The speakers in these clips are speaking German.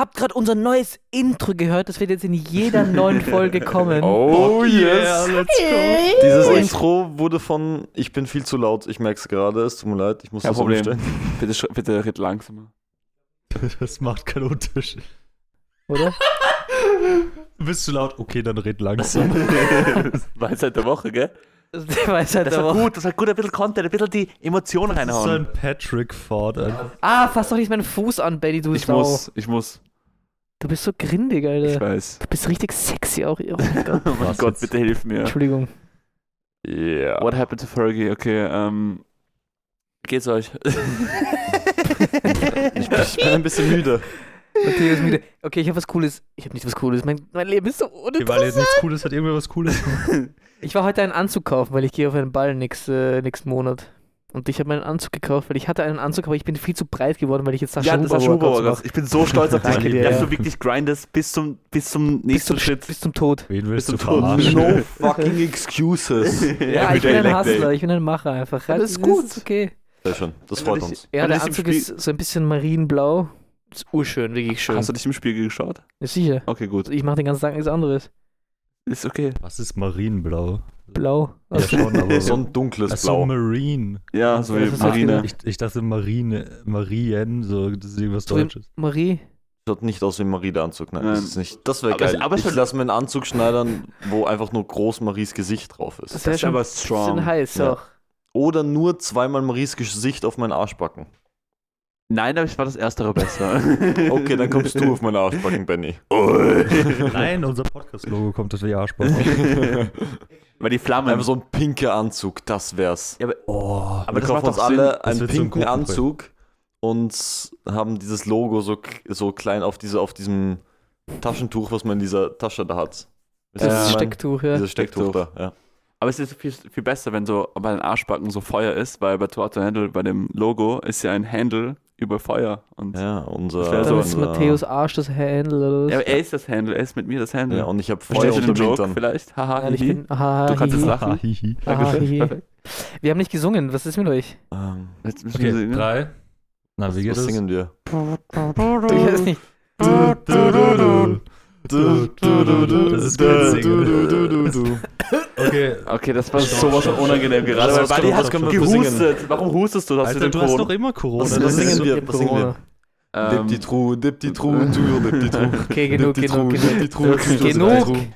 habt gerade unser neues Intro gehört. Das wird jetzt in jeder neuen Folge kommen. Oh yeah, yes. let's go. Dieses Intro wurde von Ich bin viel zu laut. Ich merke es gerade. Es tut mir leid. Ich muss Kein das Problem. umstellen. Bitte, bitte red langsamer. Das macht keinen Unterschied. Oder? Du bist zu laut. Okay, dann red langsam. Weisheit der Woche, gell? Das Weisheit Das der war Woche. gut, das hat gut ein bisschen Content, ein bisschen die Emotionen Das ist so reinhauen. ein Patrick Ford einfach. Ah, fass doch nicht meinen Fuß an, Betty, du Ich Sau. muss, ich muss. Du bist so grindig, Ich Alter. weiß. Du bist richtig sexy auch. Oh mein Gott. Oh mein Gott, bitte hilf mir. Entschuldigung. Ja. What happened to Fergie? Okay, ähm. Geht's euch? Ich bin, ich bin ein bisschen müde. Matthias müde. Okay, ich habe was Cooles. Ich habe nicht was Cooles. Mein, mein Leben ist so Okay, weil jetzt uninteressant. nichts Cooles hat, irgendwer was Cooles. Ich war heute einen Anzug kaufen, weil ich gehe auf einen Ball nächst, äh, nächsten Monat. Und ich habe meinen Anzug gekauft, weil ich hatte einen Anzug, aber ich bin viel zu breit geworden, weil ich jetzt Sascha ja, das war Huber mache. Ich bin so stolz auf dich, Danke dass ja. du wirklich grindest bis zum, bis zum Bis nächsten zum, Schritt. bis zum Tod. Wen willst du Bist du verarschen? No fucking excuses. Ja, ich bin ein Hustler, ich bin ein Macher einfach. Ja, das ist gut. ist okay. Sehr schön. Das freut Wenn uns. Ja, der das Anzug ist so ein bisschen marienblau. Ist urschön, wirklich schön. Hast du dich im Spiegel geschaut? Ja, sicher. Okay, gut. Ich mache den ganzen Tag nichts anderes. Ist okay. Was ist Marienblau? Blau. Ja, Also, schon, aber So ein dunkles Achso, Blau. Marine. Ja, so wie das Marine. Ich, ich dachte Marine, Marien, so, das ist irgendwas So Deutsches. Marie. Schaut nicht aus wie ein Marie der Anzug. Nein, Nein. das ist nicht. Das wäre Aber geil. aber es ich lasse mir einen Anzug schneidern, wo einfach nur groß Maries Gesicht drauf ist. Das wäre ist schon aber ein bisschen strong. heiß Ja. auch. Oder nur zweimal Maries Gesicht auf meinen Arschbacken. Nein, aber ich war das Erstere besser. Okay, dann kommst du auf meine Arschbacken, Benny. Nein, unser Podcast-Logo kommt auf die Arschbauch. Weil die Flammen. Einfach so ein pinker Anzug, das wär's. ja, aber, Oh, aber wir das kaufen macht uns doch Sinn. alle Das einen pinken. Anzug und haben dieses Logo so, so klein auf, diese, auf diesem Taschentuch, was man in dieser Tasche da hat. Das ich mein? Stecktuch, ja. Dieses Stecktuch da, ja. Aber es ist viel, viel besser, wenn so bei den Arschbacken so Feuer ist, weil bei Toronto Handle, bei dem Logo, ist ja ein Handle über Feuer. Und Ja, unser. Das so ist Matthäus Arsch das Handle oder was? Ja, aber er ist das Handle, er ist mit mir das Handle. Ja, und ich habe Feuer Verstehst du unter den Joke Hintern. vielleicht? Haha, Nein, ich bin, aha, Du kannst es lachen. Dankeschön. Wir haben nicht gesungen. Was ist mit euch? Ähm, Jetzt müssen wir Okay, singen. drei. Na, wie geht was das? singen wir? Ich weiß nicht. Du, du, du, du. Du, du, du, du. Okay, Okay, das war sowas von unangenehm gerade, weil Buddy hat gehustet. Warum hustest du? Hast du Alter, den du hast doch immer Corona. Was- das was singen wir? Ich Was singen wir? Corona. Dip die Ähm, Truhe, dip die Truhe, Tür, dip die Truhe. Okay, genug, genug, genug. genug. Truhe.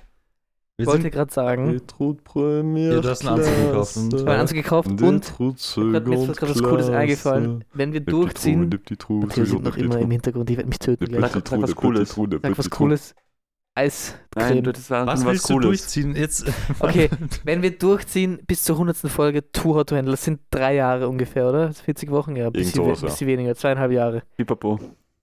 Ich wollte gerade sagen, Betrut Premier Ja, du hast einen Anzug gekauft und- ich habe einen Anzug gekauft und mir ist was, was Cooles eingefallen. Wenn wir Dip die Truhe, durchziehen, Tür, sind noch immer im. Hintergrund, die werden mich töten gleich. Sag was Cooles. Sag was. Cooles. Nein, Eiscreme. du hättest sagen was willst du Cooles. durchziehen? Jetzt. Okay, wenn wir durchziehen bis zur 100. Folge Tour How to Handle, das sind drei Jahre ungefähr, oder? Das ist 40 Wochen, ja. Bisschen, sowas, we- ja. bisschen weniger, zweieinhalb Jahre. Pipapo.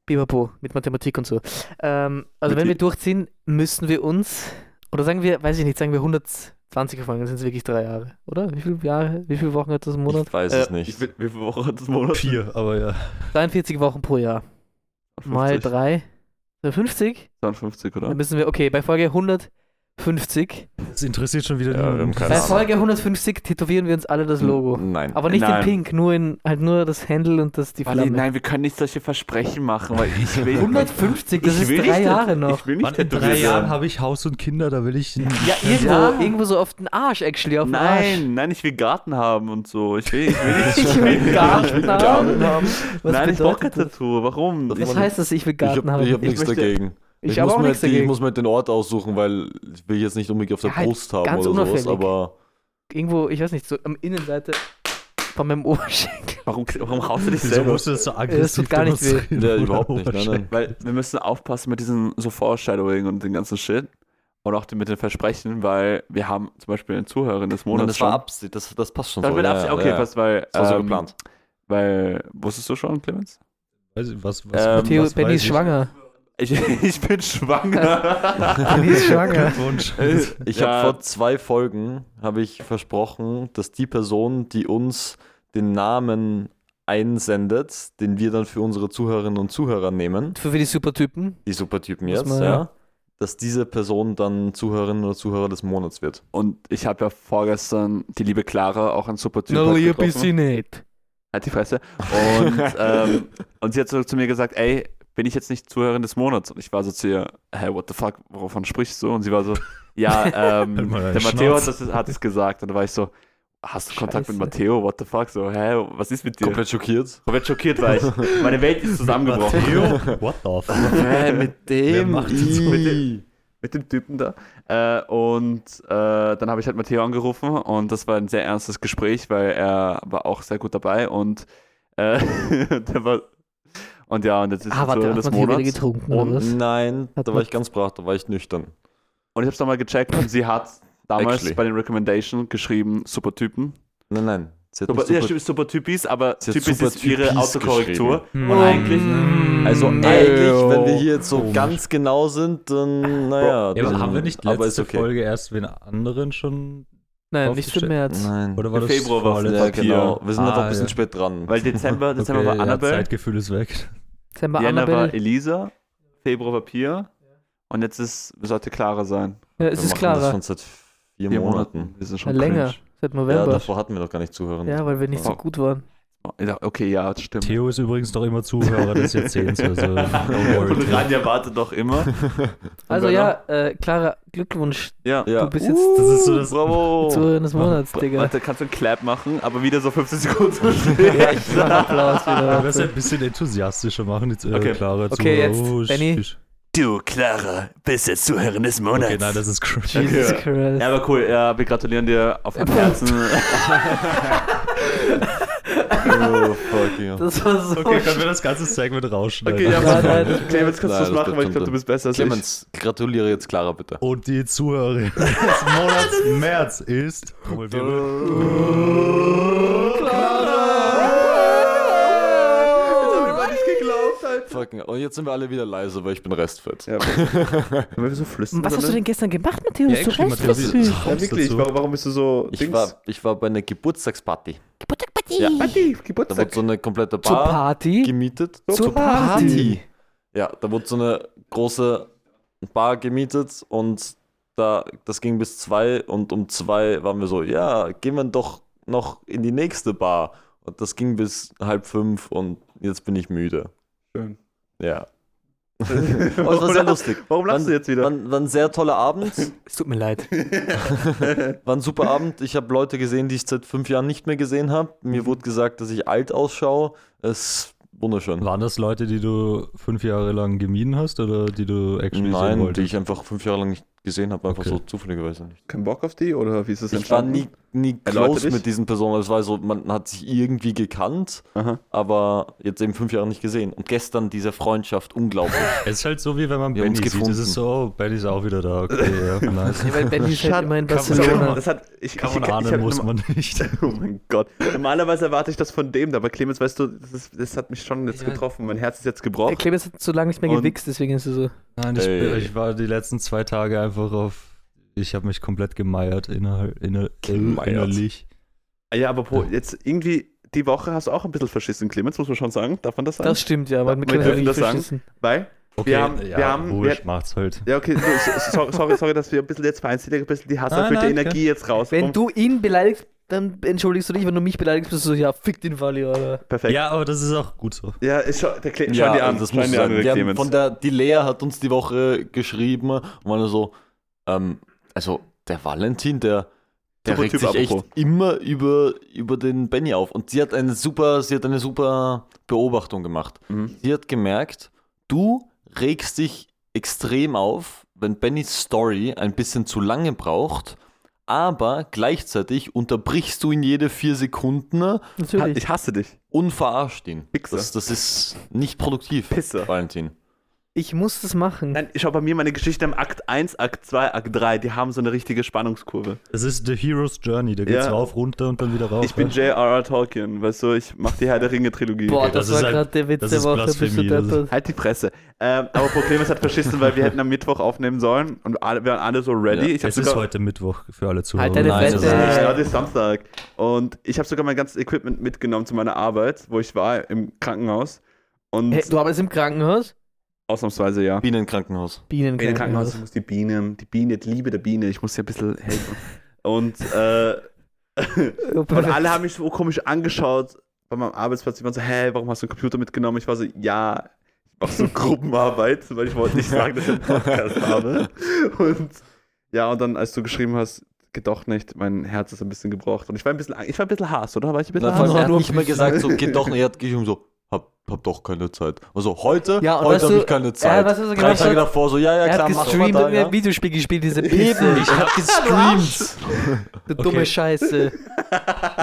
Bipapo, mit Mathematik und so. Ähm, also Mit wenn wir durchziehen, müssen wir uns, oder sagen wir, weiß ich nicht, sagen wir 120 Folgen, dann sind es wirklich drei Jahre, oder? Wie viele Jahre, wie viele Wochen hat das im Monat? Ich weiß Äh, es nicht. Wie viele Wochen hat das Monat? Vier, aber ja. 43 Wochen pro Jahr. Mal 50. drei. Äh, 50? 52, oder? Dann müssen wir, okay, bei Folge 150. Das interessiert schon wieder Ja, haben niemanden. Bei. Folge 150 tätowieren wir uns alle das Logo. Nein. Aber nicht Nein. in Pink, nur in halt nur das Handle und das die Flamme. nein, wir können nicht solche Versprechen machen, weil ich will. 150, das ich ist will drei nicht, Jahre noch. Ich will nicht Mann, in drei Jahren habe ich Haus und Kinder, da will ich. Ja, irgendwo, Ja. irgendwo so auf den Arsch, actually, auf den Arsch. Nein, nein, ich will Garten haben und so. Ich will, ich will nicht. Ich will Garten haben. haben. Was nein, ich brauche? Tattoo. Warum? Ich, Was heißt das, ich will Ich Garten habe haben? hab Ich nichts möchte- dagegen. Ich, Ich, habe muss auch mir nichts die, ich dagegen. muss mir den Ort aussuchen, weil ich will jetzt nicht unbedingt auf der Ja, halt Brust haben ganz oder sowas, aber Irgendwo, ich weiß nicht, so am Innenseite von meinem Oberschenkel. warum, warum haust du dich Wieso selber? musst du das so aggressiv tut gar nicht weh. Ja, überhaupt nicht, nein, nein. Weil wir müssen aufpassen mit diesem so Foreshadowing und dem ganzen Shit. Und auch mit den Versprechen, weil wir haben zum Beispiel eine Zuhörerin des Nein, Monats. das war schon. Absicht, das, das passt schon Das so. wird ja, Okay, ja. passt, weil. Das war so ähm, geplant. Weil, wusstest du schon, Clemens? Weiß ich, was, was, Ähm, Theo, was Benny ist schwanger. Ich, ich bin schwanger. Benny ist schwanger. Glückwunsch. Ich Ja. habe vor zwei Folgen habe ich versprochen, dass die Person, die uns den Namen einsendet, den wir dann für unsere Zuhörerinnen und Zuhörer nehmen, Für die Supertypen. die Supertypen Muss jetzt, man- ja, dass diese Person dann Zuhörerin oder Zuhörer des Monats wird. Und ich habe ja vorgestern die liebe Clara, auch ein super Typ, Na, halt lieb ist sie nicht. Halt die Fresse. Und, ähm, und sie hat so zu mir gesagt, ey, bin ich jetzt nicht Zuhörerin des Monats? Und ich war so zu ihr, hä, what the fuck, wovon sprichst du? Und sie war so, ja, ähm, der Matteo hat, das, hat es gesagt. Und da war ich so, hast du Kontakt Scheiße. mit Matteo? What the fuck? So, hä, was ist mit dir? Komplett schockiert. Komplett schockiert war ich. Meine Welt ist zusammengebrochen. Matteo? What the fuck? Hä, mit Wer macht das so? Mit dem, mit dem Typen da. Äh, und äh, dann habe ich halt Matteo angerufen und das war ein sehr ernstes Gespräch, weil er war auch sehr gut dabei und äh, der war und ja, und jetzt ist Ah, es warte, so hat des Monats. getrunken oder was? Und nein, Hat da war ich ganz brav, da war ich nüchtern. Und ich habe es nochmal gecheckt und sie hat damals Actually. bei den Recommendation geschrieben, super Typen. Nein, nein. Sie hat Super, nicht ja, super, stimmt, super Typis, aber Sie hat Typis super ist ihre Autokorrektur. Und eigentlich, also Mm. eigentlich, wenn wir hier jetzt so Komisch. ganz genau sind, dann, naja. Ja, aber dann, haben wir nicht aber letzte ist okay. Folge erst wen anderen schon? Nein, nicht für? März. Nein. Oder war Im das Februar war vorletzte? ja, genau. Wir sind Ah, einfach ein bisschen ja. spät dran. weil Dezember, Dezember war ja, Annabelle, Zeitgefühl ist weg. Dezember Jänner war Annabelle. Elisa, Februar war Pia und jetzt ist, sollte Clara sein. Ja, es wir ist machen das klarer. schon seit vier, Vier Monaten. Monaten. Wir sind Ja, schon länger. cringe. Seit Ja, November. davor hatten wir doch gar nicht zuhören. Ja, weil wir nicht so Oh. gut waren. Ja, Okay, ja, das stimmt. Theo ist übrigens noch immer Zuhörer des Jahrzehnts. Also. Und Ranja wartet doch immer. Also ja, äh, Clara, Glückwunsch. Ja. Ja. Du bist jetzt Das ist so das. Bravo. Zuhörer des Monats, Digga. Warte, kannst du einen Clap machen, aber wieder so 15 Sekunden zu spät. Ja, Applaus wieder. wir ein bisschen enthusiastischer machen, jetzt äh, Okay. Clara Okay, jetzt, oh, Benny. Du, Clara, bist jetzt Zuhörerin des Monats. Okay, nein, das ist cringe. Jesus Okay. Christ. Ja, aber cool. Ja, wir gratulieren dir auf dem Herzen. Oh, fuck, ja. Das war so Okay, können wir das ganze Segment rausschneiden? Okay, ja, Nein, nein, das- Clemens, kannst du Nein, das machen, weil ich glaube, du bist besser als Clemens, gratuliere jetzt Clara bitte. Und die Zuhörerin des Monats März ist. ich. Fucking, und jetzt sind wir alle wieder leise, weil ich bin restfett. Ja, Können wir so flüstern? Was hast du denn gestern gemacht, Matthias? Ja, du süß. Ja, wirklich. Warum, warum bist du so. Ich war, ich war bei einer Geburtstagsparty. Geburtstagparty. Ja. Party, Da wurde Geburtstag. so eine komplette Zur Bar Party. gemietet. Zur Party. Ja, da wurde so eine große Bar gemietet und da, das ging bis zwei und um zwei waren wir so, ja, gehen wir doch noch in die nächste Bar. Und das ging bis halb fünf und jetzt bin ich müde. Schön. Ja. Es war sehr lustig. Warum lachst du jetzt wieder? War, war ein sehr toller Abend. Es tut mir leid. War ein super Abend. Ich habe Leute gesehen, die ich seit fünf Jahren nicht mehr gesehen habe. Mir wurde gesagt, dass ich alt ausschaue. Es ist wunderschön. Waren das Leute, die du fünf Jahre lang gemieden hast oder die du actually sehen Nein, wolltest? die ich einfach fünf Jahre lang nicht gesehen habe, einfach Okay. so zufälligerweise nicht. Kein Bock auf die oder wie ist das Ich war entstanden? nie, nie close mit diesen Personen. Es war so, man hat sich irgendwie gekannt, Aha. aber jetzt eben fünf Jahre nicht gesehen. Und gestern diese Freundschaft, unglaublich. Es ist halt so, wie wenn man Benny uns sieht. Es ist so, oh, Benny ist auch wieder da. Okay, ja, nice. Ja, weil Benny ist halt immer in kann man- Barcelona. Das hat, ich, Kann ich, man ich, ahnen, ich hab muss man nicht. Oh mein Gott. Normalerweise erwarte ich das von dem, aber Clemens, weißt du, das, ist, das hat mich schon jetzt Ja. getroffen. Mein Herz ist jetzt gebrochen. Clemens hat so lange nicht mehr gewichst, deswegen ist er so. Nein, ich, ich war die letzten zwei Tage einfach auf. Ich habe mich komplett gemeiert inner, inner, Gemeiert. innerlich. Ah Ja, aber po, jetzt irgendwie, die Woche hast du auch ein bisschen verschissen, Clemens, muss man schon sagen. Darf man das sagen? Das stimmt, ja, aber Ja, mit wir Clemens dürfen das sagen. verschissen. Weil, Okay, Wir haben- ja, wir haben- wurscht, wir- macht's halt. ja, okay, du, so- sorry, sorry, dass wir ein bisschen jetzt vereinzelt, ein bisschen die hasserfüllte Nein, nein, Energie jetzt raus. Wenn du ihn beleidigst, dann entschuldigst du dich. Wenn du mich beleidigst, bist du so, ja, fick den Wally, oder? Perfekt. Ja, Ja, aber das ist auch gut so. ist schon, der Cle schau dir an, das muss an, sagen. der Wir haben Clemens. von der, die Lea hat uns die Woche geschrieben und war nur so, ähm, also der Valentin, der, der Super regt Typ, sich echt apropos. immer über, über den Benny auf. Und sie hat eine super, sie hat eine super Beobachtung gemacht. Mhm. Sie hat gemerkt, du regst dich extrem auf, wenn Bennys Story ein bisschen zu lange braucht, aber gleichzeitig unterbrichst du ihn jede vier Sekunden Natürlich. Ich hasse dich. und verarscht ihn. Wichser. Das, das ist nicht produktiv, Pisser. Valentin. Ich muss das machen. Nein, schau bei mir meine Geschichte im Akt 1, Akt 2, Akt 3, die haben so eine richtige Spannungskurve. Es ist The Hero's Journey, da geht's Ja. rauf, runter und dann wieder rauf. Ich bin? J.R.R. Tolkien, weißt du, ich mach die Herr der Ringe Trilogie. Boah, das, das war halt- gerade der Witz das der ist Woche. Bist du Blasphemie, das ist- deppert. Halt die Fresse. Ähm, aber Problem ist hat verschissen, weil wir hätten am Mittwoch aufnehmen sollen und alle, wir waren alle so ready. Ja, ich Es ist heute Mittwoch für alle Zuhörer. Halt deine Nein, das Fresse. ist nicht. Ja, heute ist Samstag. Und ich habe sogar mein ganzes Equipment mitgenommen zu meiner Arbeit, wo ich war im Krankenhaus. Und Hey, du arbeitest im Krankenhaus? Ausnahmsweise ja. Bienenkrankenhaus. In den Krankenhaus, ich Bienenkrankenhaus. muss die Biene, die Biene, die Liebe der Biene, ich muss dir ein bisschen helfen. Und, äh, und alle haben mich so komisch angeschaut bei meinem Arbeitsplatz. Die waren so, hä, warum hast du einen Computer mitgenommen? Ich war so, ja, auf so Gruppenarbeit, weil ich wollte nicht sagen, dass ich einen Podcast habe. Und ja, und dann, als du geschrieben hast, geht doch nicht, mein Herz ist ein bisschen gebrochen. Und ich war ein bisschen, ich war ein bisschen Hass, oder? War ich ein bisschen Hass? er hat nur nicht mehr gesagt, so, geht doch nicht. Er hat geschrieben so, hab, hab doch keine Zeit. Also heute, Ja, und heute habe du- ich keine Ja, Zeit. du, was er Drei gemacht Tage davor so, ja, ja, Er klar, mach mal gestreamt da, und mir ja. ein Videospiel gespielt, diese Pisse. Ich hab gestreamt. Du dumme Okay. Scheiße.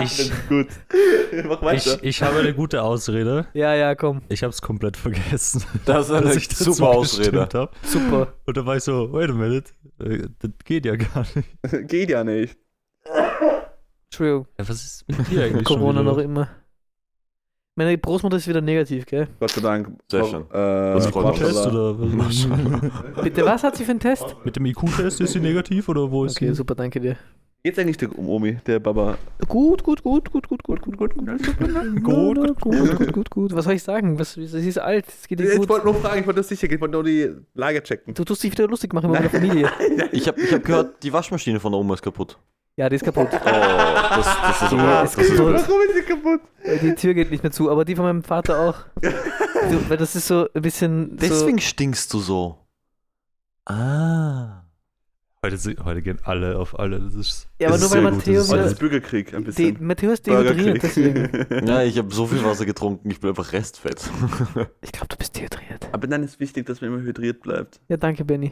Ich, Gut. Mach weiter. ich, ich habe eine gute Ausrede. Ja, ja, komm. Ich habe es komplett vergessen. Das ist eine dass ich super Ausrede. Super. Und da war ich so, wait a minute, äh, das geht ja gar nicht. Geht ja nicht. True. Ja, was ist mit dir eigentlich Corona schon noch immer. Meine Großmutter ist wieder negativ, gell? Gott sei Dank. Sehr schön. Äh, freut mich. Test oder was? Bitte, was hat sie für einen Test? Mit dem IQ-Test ist sie negativ oder wo ist Okay, sie? super, danke dir. Geht's eigentlich der, um Omi, der Baba? Gut, gut, gut, gut, gut, gut, gut, gut, gut, gut, gut, gut, gut, gut, gut. Was soll ich sagen? Was, sie ist alt, es geht Ich gut. wollte nur fragen, ich wollte das sicher gehen, ich wollte nur die Lage checken. Du tust dich wieder lustig machen über meine Familie. Ich habe ich hab gehört, die Waschmaschine von der Oma ist kaputt. Ja, die ist kaputt. Oh, das, das ist Ja, ist Das ist kaputt. Warum ist sie kaputt? Äh, Die Tür geht nicht mehr zu, aber die von meinem Vater auch. Du, weil das ist so ein bisschen. Deswegen stinkst du so. Ah. Heute, sind- heute gehen alle auf alle. Das ist, So, ja, aber das nur ist weil ist Heute ist Bürgerkrieg, ein Die, bisschen. Matteo ist dehydriert, deswegen. Ja, ich habe so viel Wasser getrunken, ich bin einfach restfett. Ich glaube, du bist dehydriert. Aber dann ist wichtig, dass man immer hydriert bleibt. Ja, danke, Benny.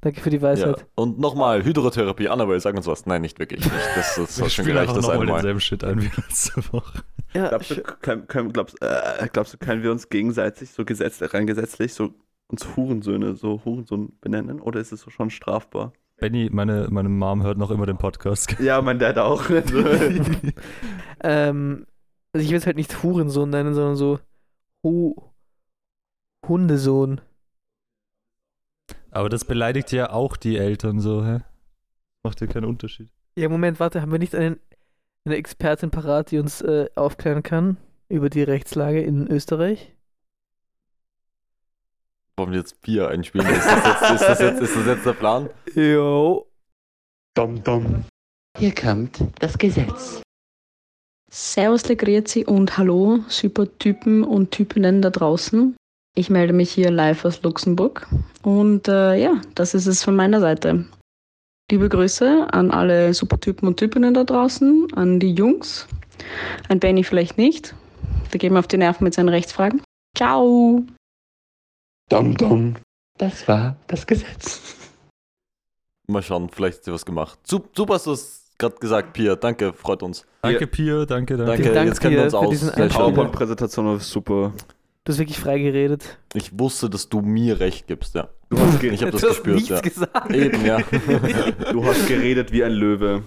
Danke für die Ja. Weisheit. Und nochmal, Hydrotherapie, Annabelle, sag uns was. Nein, nicht wirklich. Nicht. Das, das hat schon gereicht, das nochmal eine Mal. denselben Shit ein wie letzte Woche. Ja, Glaubst du, können, können, glaubst, äh, glaubst du, können wir uns gegenseitig so gesetz, rein gesetzlich so uns Hurensöhne, so Hurensohn benennen? Oder ist es so schon strafbar? Benny, meine, meine Mom hört noch immer den Podcast. Ja, mein Dad auch. Also, ähm, also ich will es halt nicht Hurensohn nennen, sondern so Hu Hundesohn. Aber das beleidigt ja auch die Eltern so, hä? Macht ja keinen Unterschied. Ja, Moment, warte, haben wir nicht einen, eine Expertin parat, die uns äh, aufklären kann über die Rechtslage in Österreich? Wollen wir jetzt Bier einspielen? Ist das jetzt, ist das jetzt, ist das jetzt der Plan? Jo. Hier kommt das Gesetz. Servus, Grüezi und hallo, super Typen und Typinnen da draußen. Ich melde mich hier live aus Luxemburg und äh, ja, das ist es von meiner Seite. Liebe Grüße an alle Supertypen und Typinnen da draußen, an die Jungs, an Benny vielleicht nicht. Der geht mir auf die Nerven mit seinen Rechtsfragen. Ciao! Dum dum. Das war das Gesetz. Mal schauen, vielleicht hat sie was gemacht. Sup- Super hast du es gerade gesagt, Pia. Danke, freut uns. Danke, Pia, danke, danke. Danke, Dank jetzt kennen wir uns aus. Einspieler. PowerPoint-Präsentation war super. Du hast wirklich frei geredet. Ich wusste, dass du mir recht gibst, ja. Du hast, Ich habe das du hast gespürt, nichts ja. gesagt. Eben, ja. du hast geredet wie ein Löwe.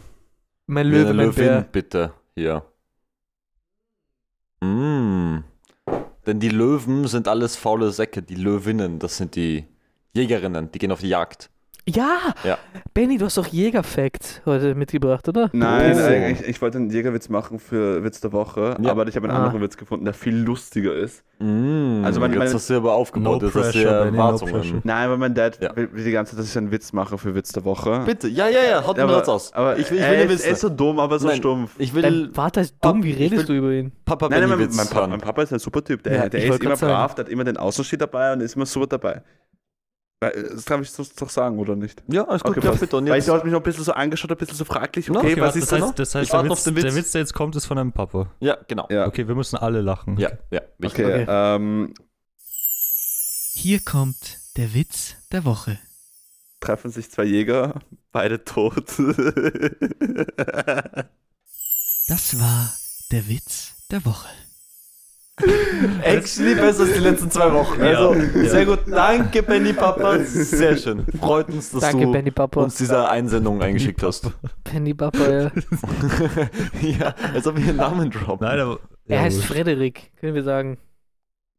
Mein Wie Löwe, eine mein Löwin, Bär. bitte. Hier. Mm. Denn die Löwen sind alles faule Säcke. Die Löwinnen, das sind die Jägerinnen, die gehen auf die Jagd. Ja! Ja. Benny, du hast doch Jägerfact heute mitgebracht, oder? Nein, Oh. eigentlich, ich wollte einen Jägerwitz machen für Witz der Woche, Ja. aber ich habe einen Ah. anderen Witz gefunden, der viel lustiger ist. Mm. Also meine- jetzt hast du aber aufgebaut, No pressure, ja Benny, no. Nein, weil mein Dad Ja. will, will die ganze Zeit, dass ich einen Witz mache für Witz der Woche. Bitte, ja, ja, ja, haut mir aber, das aus. aber ich will, ich will er, Witz. er ist so dumm, aber so Nein. stumpf. ich will Dein Vater ist dumm, wie Ich redest will- du über ihn? Papa Nein, nein, mein, mein, Papa, mein Papa ist ein super Typ. Der, Ja, der ich ist immer brav, der hat immer den Außensteh dabei und ist immer super dabei. Weil, Das darf ich so- doch sagen, oder nicht? Ja, alles gut, Okay, ja, passt. bitte. Weil du hast mich noch ein bisschen so angeschaut, ein bisschen so fraglich. Okay, okay, was warte, ist das heißt, das heißt der, Witz, auf den Witz. der Witz, der jetzt kommt, ist von deinem Papa. ja, genau. Ja, Okay, wir müssen alle lachen. Ja, ja, wichtig. okay. Okay. Ähm, Hier kommt der Witz der Woche. treffen sich zwei Jäger, beide tot. Das war der Witz der Woche. Actually besser als die letzten zwei Wochen. Ja. Also, Ja. sehr gut. Danke, Benny Papa. Sehr schön. Freut uns, dass Danke, du Benny Papa. uns diese Einsendung eingeschickt hast. Benny Papa, ja. ja, als ob wir ihren Namen droppen. Nein, aber. Er ja, heißt. Frederik, können wir sagen.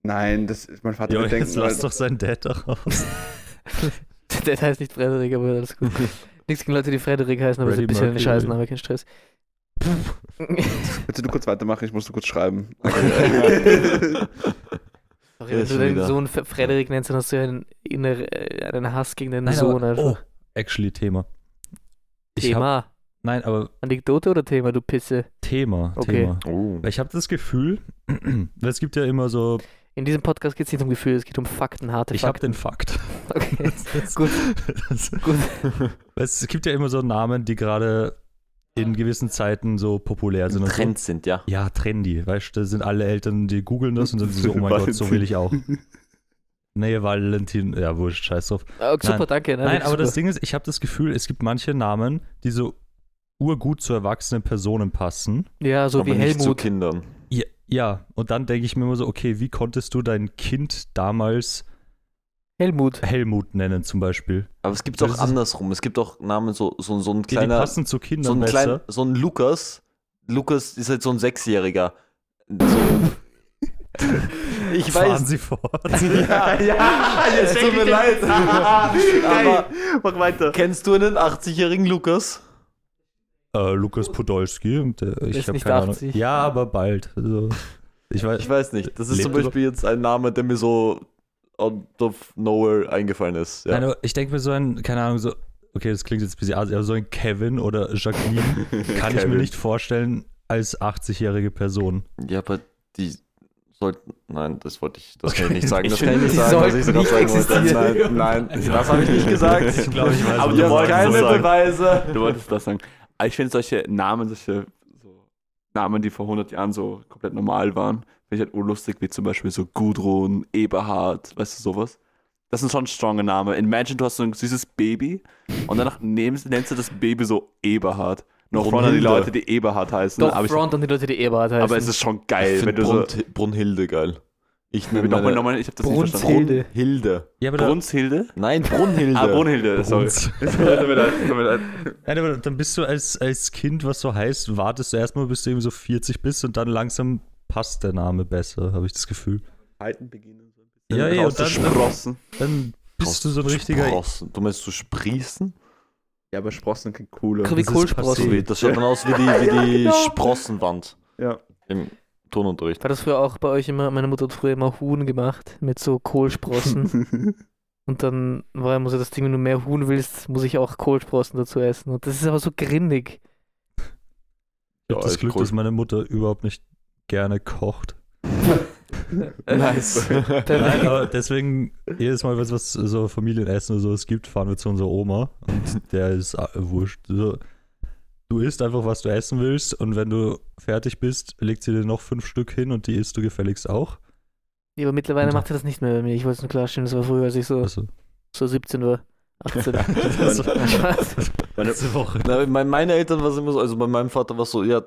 Nein, das ist mein Vater. Jo, jetzt denken, lass doch seinen Dad da raus. Der heißt nicht Frederik, aber alles gut. Nichts gegen Leute, die Frederik heißen, aber ist Freddie ein bisschen ein Mercury. Scheißname, kein Stress. Willst du kurz weitermachen? Ich muss nur kurz schreiben. Sorry, wenn ist du deinen. Sohn Frederik nennst, dann hast du ja einen, äh, einen Hass gegen deinen Nein, Sohn aber, oh, einfach. actually Thema. Ich hab, Thema. nein, aber Anekdote oder Thema, du Pisse? Thema, Okay. Thema. Oh. Ich habe das Gefühl, weil es gibt ja immer so In diesem Podcast geht es nicht um Gefühle, es geht um Fakten, harte Ich habe Fakten. den Fakt. Okay, Das- gut, das- gut. Es gibt ja immer so Namen, die gerade in gewissen Zeiten so populär sind. Und so. Trends sind, ja. Ja, trendy. Weißt du, da sind alle Eltern, die googeln das und sind so, oh mein Gott, so will ich auch. Nee, Valentin, ja, wurscht, scheiß drauf. Ah, super, Nein. danke. Nein, wirklich aber das. Ding ist, ich habe das Gefühl, es gibt manche Namen, die so urgut zu erwachsenen Personen passen. Ja, so aber wie nicht zu Helmut. Kindern. Ja, ja. und dann denke ich mir immer so, okay, wie konntest du dein Kind damals Helmut. Helmut nennen zum Beispiel? Aber es gibt auch andersrum. Es gibt auch Namen, so, so, so ein Die, die kleiner. passen zu so Kindern ein besser. kleiner, so ein Lukas. Lukas ist halt so ein Sechsjähriger. So. ich Fahren weiß. Sie fort. Ja, ja, es tut mir leid. Aber Mach weiter. kennst du einen 80-jährigen Lukas? äh, Lukas Podolski. Und, äh, ich Ist nicht keine Ahnung. 80. Ja, aber bald. Also, ich weiß, Ich weiß nicht. Das ist zum Beispiel jetzt ein Name, der mir so out of nowhere eingefallen ist. Ja. Nein, ich denke mir so ein, keine Ahnung, so, okay, das klingt jetzt ein bisschen assi, aber so ein Kevin oder Jacqueline kann ich mir nicht vorstellen als 80-jährige Person. Ja, aber die sollten. Nein, das wollte ich. Das kann Okay. ich nicht sagen. Das kann ich nicht sagen, was ich sogar sagen wollte. Nein, nein, das habe ich nicht gesagt. Ich glaube, ich weiß, Aber du wolltest keine das sagen. Beweise. Du wolltest das sagen. Ich finde solche Namen, solche so Namen, die vor 100 Jahren so komplett normal waren, finde ich halt urlustig, wie zum Beispiel so Gudrun, Eberhard, weißt du, sowas. Das sind schon stronge Namen. Imagine, du hast so ein süßes Baby und danach nennst, nennst du das Baby so Eberhard. Noch vorne die Brunhilde. Leute, die Eberhard heißen. Doch, aber, ich, Front an die Leute, die Eberhard heißen. aber es ist schon geil, ich wenn du so. Brun Brunhilde geil. Ich nenne Nochmal, nochmal, ich habe das nicht verstanden. Brunshilde. Brunhilde. Ja, Brunshilde? Nein, Brunhilde. Ah, Brunhilde, sorry. Nein, aber dann bist du als, als Kind, was so heißt, wartest du erstmal, bis du eben so 40 bist und dann langsam passt der Name besser, habe ich das Gefühl. Halten beginnen. So ein Ja, ja, und dann- Sprossen. Dann bist du so ein richtiger. Sprossen. Du meinst du Sprießen? Ja, aber Sprossen klingt cooler. Wie Das ist Kohlsprossen. passé. So wie- Das schaut dann aus wie die, wie die Sprossenwand Ja. im Turnunterricht. War das früher auch bei euch immer, meine Mutter hat früher immer Huhn gemacht mit so Kohlsprossen. Und dann war immer so das Ding, wenn du mehr Huhn willst, muss ich auch Kohlsprossen dazu essen. Und das ist aber so grindig. Ich habe Ja, das echt Glück, cool. dass meine Mutter überhaupt nicht gerne kocht. Nice. Nein, aber deswegen, jedes Mal, wenn es was so Familienessen oder sowas gibt, fahren wir zu unserer Oma und der ist äh, wurscht. So, du isst einfach, was du essen willst und wenn du fertig bist, legt sie dir noch fünf Stück hin und die isst du gefälligst auch. Ja, aber mittlerweile Und- macht er das nicht mehr bei mir. Ich wollte es nur klarstellen, das war früher, als ich so, Also, so 17 war. 18. also, Spaß. letzte Woche. Na, bei meinen Eltern war es immer so, also bei meinem Vater war es so, ja,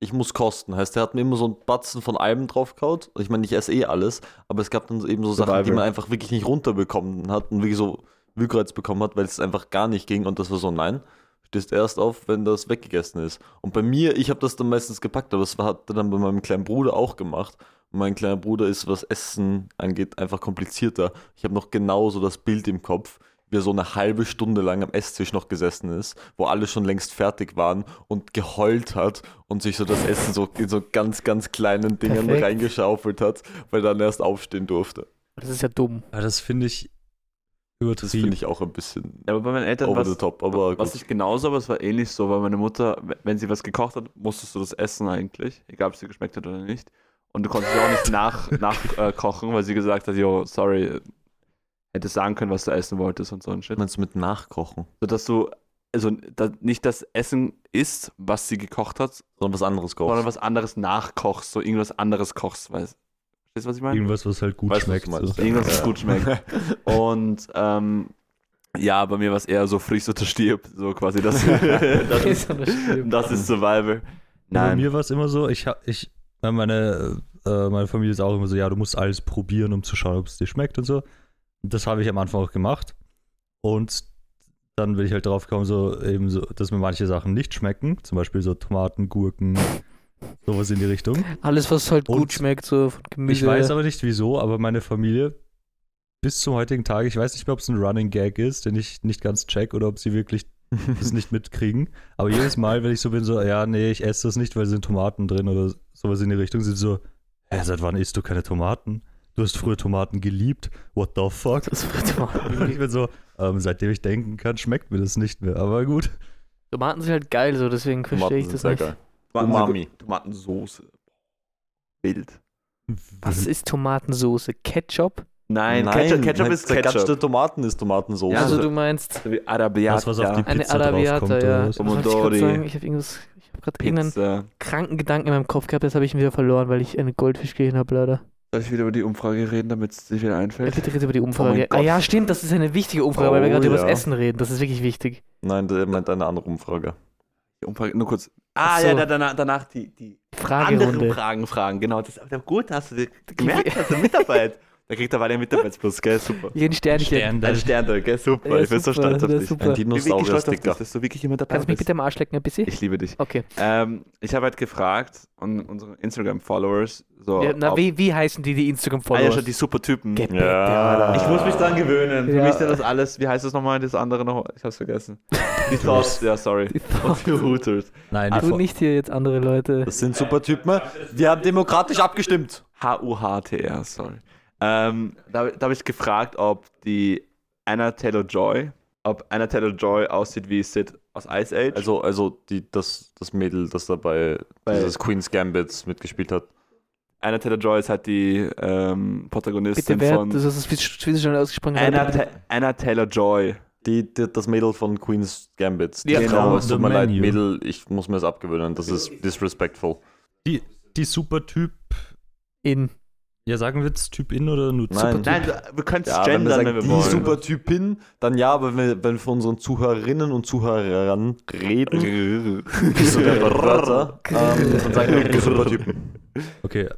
ich muss kosten. Heißt, er hat mir immer so einen Batzen von allem draufgehaut. Ich meine, ich esse eh alles, aber es gab dann eben so Sachen, die man einfach wirklich nicht runterbekommen hat und wirklich so Wühlkreuz bekommen hat, weil es einfach gar nicht ging und das war so, nein, stehst erst auf, wenn das weggegessen ist. Und bei mir, ich habe das dann meistens gepackt, aber das hat er dann bei meinem kleinen Bruder auch gemacht. Und mein kleiner Bruder ist, was Essen angeht, einfach komplizierter. Ich habe noch genauso das Bild im Kopf, wie er so eine halbe Stunde lang am Esstisch noch gesessen ist, wo alle schon längst fertig waren und geheult hat und sich so das Essen so in so ganz, ganz kleinen Dingen Perfekt. reingeschaufelt hat, weil er dann erst aufstehen durfte. Das ist ja dumm. Aber das finde ich Das übertrieben. finde ich auch ein bisschen Ja, aber bei meinen Eltern over war the top, aber was gut. ich genauso, aber es war ähnlich so, weil meine Mutter, wenn sie was gekocht hat, musstest du das essen eigentlich, egal ob es dir geschmeckt hat oder nicht. Und du konntest ja auch nicht nach, nach äh, kochen, weil sie gesagt hat, yo, sorry, hättest sagen können, was du essen wolltest und so ein Shit. meinst du mit Nachkochen, Sodass du, also da, nicht das Essen isst, was sie gekocht hat, sondern was anderes kochst. sondern was anderes nachkochst, so irgendwas anderes kochst, weißt Verstehst du, was ich meine? Irgendwas, was halt gut Weißt du, was schmeckt. du meinst, so. Irgendwas, was Ja. gut schmeckt. Und ähm, ja, bei mir war es eher so friss oder stirb, so quasi das, das, ist, das ist Survival. Bei Nein. mir war es immer so, ich, ich weil meine, äh, meine Familie ist auch immer so, ja, du musst alles probieren, um zu schauen, ob es dir schmeckt und so. Das habe ich am Anfang auch gemacht. Und dann bin ich halt drauf gekommen, so eben so, dass mir manche Sachen nicht schmecken. Zum Beispiel so Tomaten, Gurken, sowas in die Richtung. Alles, was halt Und gut schmeckt, so von Gemüse. Ich weiß aber nicht wieso, aber meine Familie bis zum heutigen Tag, ich weiß nicht mehr, ob es ein Running Gag ist, den ich nicht ganz check oder ob sie wirklich das nicht mitkriegen. Aber jedes Mal, wenn ich so bin, so, ja, nee, ich esse das nicht, weil sind Tomaten drin oder sowas in die Richtung, sind sie so, hä, seit wann isst du keine Tomaten? Du hast früher Tomaten geliebt. What the fuck? Das ich bin so, ähm, seitdem ich denken kann, schmeckt mir das nicht mehr. Aber gut. Tomaten sind halt geil, so deswegen verstehe ich das nicht. sehr geil. Umami. Tomatensoße. Wild. Was ist Tomatensoße? Ketchup? Nein, Ketchup, Ketchup ist Ketchup. Tomaten ist Tomatensauce. Ja, also so- du meinst Wie Arabiata. Das, was auf die eine Pizza draufkommt. Arabiata, ja. ich sagen? Ich habe irgendwas, ich habe gerade irgendeinen kranken Gedanken in meinem Kopf gehabt, das habe ich ihn wieder verloren, weil ich einen Goldfisch gesehen habe, leider. Soll ich wieder über die Umfrage reden, damit es sich wieder einfällt? bitte rede über die Umfrage. mein ah ja, stimmt, das ist eine wichtige Umfrage, weil wir Oh, gerade über ja. das Essen reden. Das ist wirklich wichtig. Nein, der meint eine andere Umfrage. Die Umfrage, nur kurz. Ah, so. ja, da- danach, danach die, die anderen Fragen fragen. Genau, das ist gut, hast du dir gemerkt, hast du Mitarbeit. Da kriegt er weiter Mitarbeitsplus, gell, super. Ein Sternchen. Stern, Ein Stern da, gell, super. Ja, ich bin so stolz auf dich. super. Ein Dinosaurier-Sticker. dass du wirklich immer dabei Kannst du mich bist. bitte am Arsch lecken ein bisschen? Ich liebe dich. Okay. Ähm, ich habe halt gefragt und unsere Instagram-Followers so. Ja, na, wie, wie heißen die, die ah, ja, Instagram-Follower? schon die super Typen. Gebete, Ja. Ich muss mich dran gewöhnen. Für mich sind das alles, wie heißt das nochmal, das andere noch? Ich hab's vergessen. Die Thoughts, ja, sorry. Die Und die Hooters. Nein, die Du Vor- nicht hier jetzt andere Leute. Das sind super Typen. Wir haben demokratisch abgestimmt. H-U-H-T-R, sorry. Ähm, da da habe ich gefragt, ob die Anna Taylor-Joy, ob Anna Taylor-Joy aussieht wie Sid aus Ice Age. Also, also die, das, das Mädel, das dabei Bei- dieses Queen's Gambits mitgespielt hat. Anna Taylor-Joy ist halt die ähm, Protagonistin Bitte wer, von das ist wie schnell ausgesprochen. Anna, Ta Anna Taylor-Joy. Die, die, das Mädel von Queen's Gambits. Die Ja, Frau, genau. es tut mir leid. Mädel, ich muss mir das abgewöhnen. Das ist disrespectful. die, die Supertyp. In. Ja, sagen wir jetzt Typ in oder nur Nein. Supertyp? Nein, du- wir können es Ja, wenn wir gendern, sagen, wenn wir die wollen. Supertypin, dann ja, aber wenn, wenn wir von unseren Zuhörerinnen und Zuhörern reden, so der Wörter, ähm, dann sagen wir die Supertypen. Okay,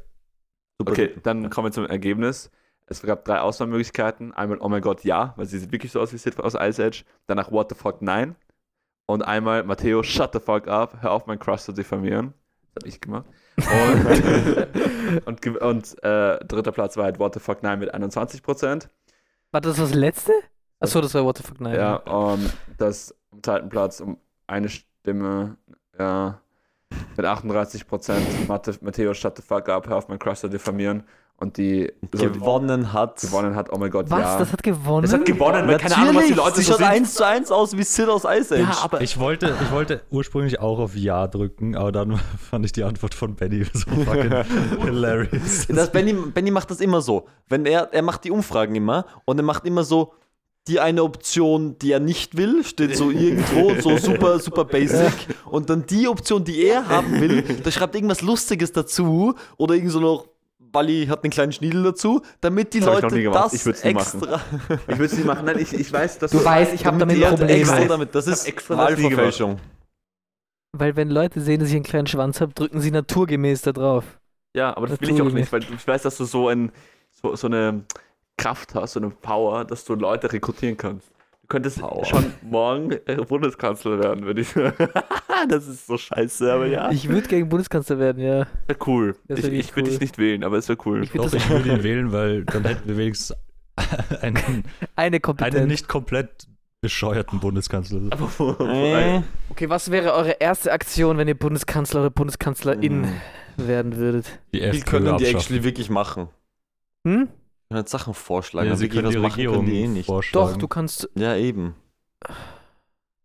Okay, dann kommen wir zum Ergebnis. Es gab drei Auswahlmöglichkeiten. Einmal Oh mein Gott, ja, weil sie sieht wirklich so aus wie Sid aus Ice Age. Danach What the fuck, nein. Und einmal Matteo, shut the fuck up, hör auf, mein Crush zu diffamieren. Das hab ich gemacht. Und, und, und äh, dritter Platz war halt What the fuck, nein mit 21%. Warte, das war das letzte? Achso, das war What the fuck, nein. Ja, und das am zweiten Platz um eine Stimme, ja, mit 38%. Mathe, Matteo, shut the fuck up, hör auf, mein Crush zu diffamieren. Und die so Gewonnen hat. gewonnen hat, oh mein Gott, Was? ja. Das hat gewonnen? Es hat gewonnen, weil keine Ahnung, was die Leute sie so schaut sind. 1 zu 1 aus wie Sid aus Ice Age. Ja, aber ich wollte, ich wollte ursprünglich auch auf Ja drücken, aber dann fand ich die Antwort von Benny so fucking hilarious. Das Benny, Benny macht das immer so. Wenn er, er macht die Umfragen immer und er macht immer so die eine Option, die er nicht will, steht so irgendwo, so super, super basic. Und dann die Option, die er haben will, da schreibt irgendwas Lustiges dazu oder irgend so noch, Bali hat einen kleinen Schniedel dazu, damit die Das ich Leute gemacht. das Ich würd's machen. extra, ich würde es nicht machen. Nein, ich, ich weiß, dass Du weißt, ich habe damit die ein Problem. extra damit, das Ich ist extra Wahlverfälschung. Weil wenn Leute sehen, dass ich einen kleinen Schwanz habe, drücken sie naturgemäß da drauf. Ja, aber das will ich auch nicht, weil ich weiß, dass du so, ein, so, so eine Kraft hast, eine Power, dass du Leute rekrutieren kannst. Du könntest Power. schon morgen äh, Bundeskanzler werden, würde ich sagen. das ist so scheiße, aber ja. Ich würde gegen Bundeskanzler werden, ja. wäre cool. Ich, wär ich würde cool. dich nicht wählen, aber es wäre cool. Ich Doch, ich würde ihn wählen, weil dann hätten wir wenigstens einen, eine einen nicht komplett bescheuerten Bundeskanzler. Äh, Okay, was wäre eure erste Aktion, wenn ihr Bundeskanzler oder Bundeskanzlerin Mhm. werden würdet? Die Wie FPÖ können die actually wirklich machen? Hm? Jetzt Sachen vorschlagen, Ja, aber sie wirklich können die was machen Regierung können die eh nicht. vorschlagen. Doch, du kannst. Ja, eben.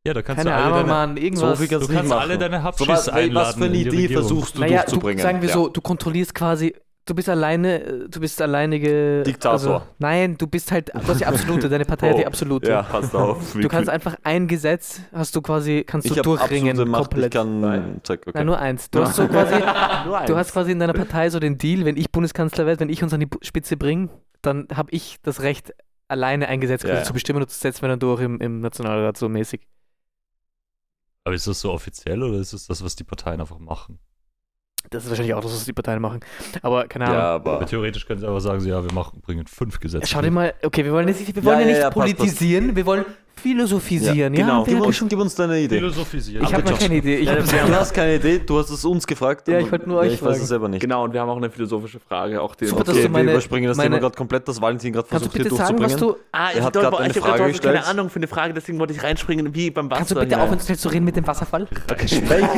Ja, da kannst Keine du alle Ahnung, deine, Mann, irgendwas. So du kannst nicht alle machen. deine So Hubschis was, einladen. was für eine in die Idee Regierung. versuchst du naja, du, durchzubringen? sagen wir Ja. so, du kontrollierst quasi. Du bist alleine, du bist alleinige. Diktator. Also, nein, du bist halt, du hast die Absolute, deine Partei hat die Oh, Absolute. Ja, Passt auf. Du kannst einfach ein Gesetz, hast du quasi, kannst ich du habe durchringen absolute Macht, ich komplett. kann... Nein. Check, okay. Nein, nur eins. Du hast so quasi, Nur du hast quasi in deiner Partei so den Deal, wenn ich Bundeskanzler werde, wenn ich uns an die Spitze bringe, dann habe ich das Recht, alleine ein Gesetz Ja, zu bestimmen und das setzen wir dann durch im, im Nationalrat so mäßig. Aber ist das so offiziell oder ist es das, was die Parteien einfach machen? Das ist wahrscheinlich auch das, was die Parteien machen. Aber keine Ahnung. ja, Aber aber... theoretisch können sie einfach sagen, so, ja, wir machen, bringen fünf Gesetze. Schau dir mal, okay, wir wollen, jetzt, nicht- wir Ja, wollen ja, ja, nicht ja, passt, passt. politisieren, wir wollen philosophisieren. Ja, genau. wir Gib ja uns, schon. gib uns deine Idee. Philosophisieren. Ich habe noch keine Idee. Ich Ja, du hast keine Idee, du hast es uns gefragt. Ja, ich wollte nur euch Ich weiß fragen. es selber nicht. Genau, und wir haben auch eine philosophische Frage. Auch die Super, dass Okay, du meine- wir überspringen das meine- Thema gerade komplett, das Valentin gerade kannst du versucht hier bitte sagen, was durchzubringen. du. Ah, eine ich hab Frage gerade keine. Ahnung für eine Frage, deswegen wollte ich reinspringen, wie beim Wasser. Kannst du bitte ja. aufhören, schnell zu reden mit dem Wasserfall?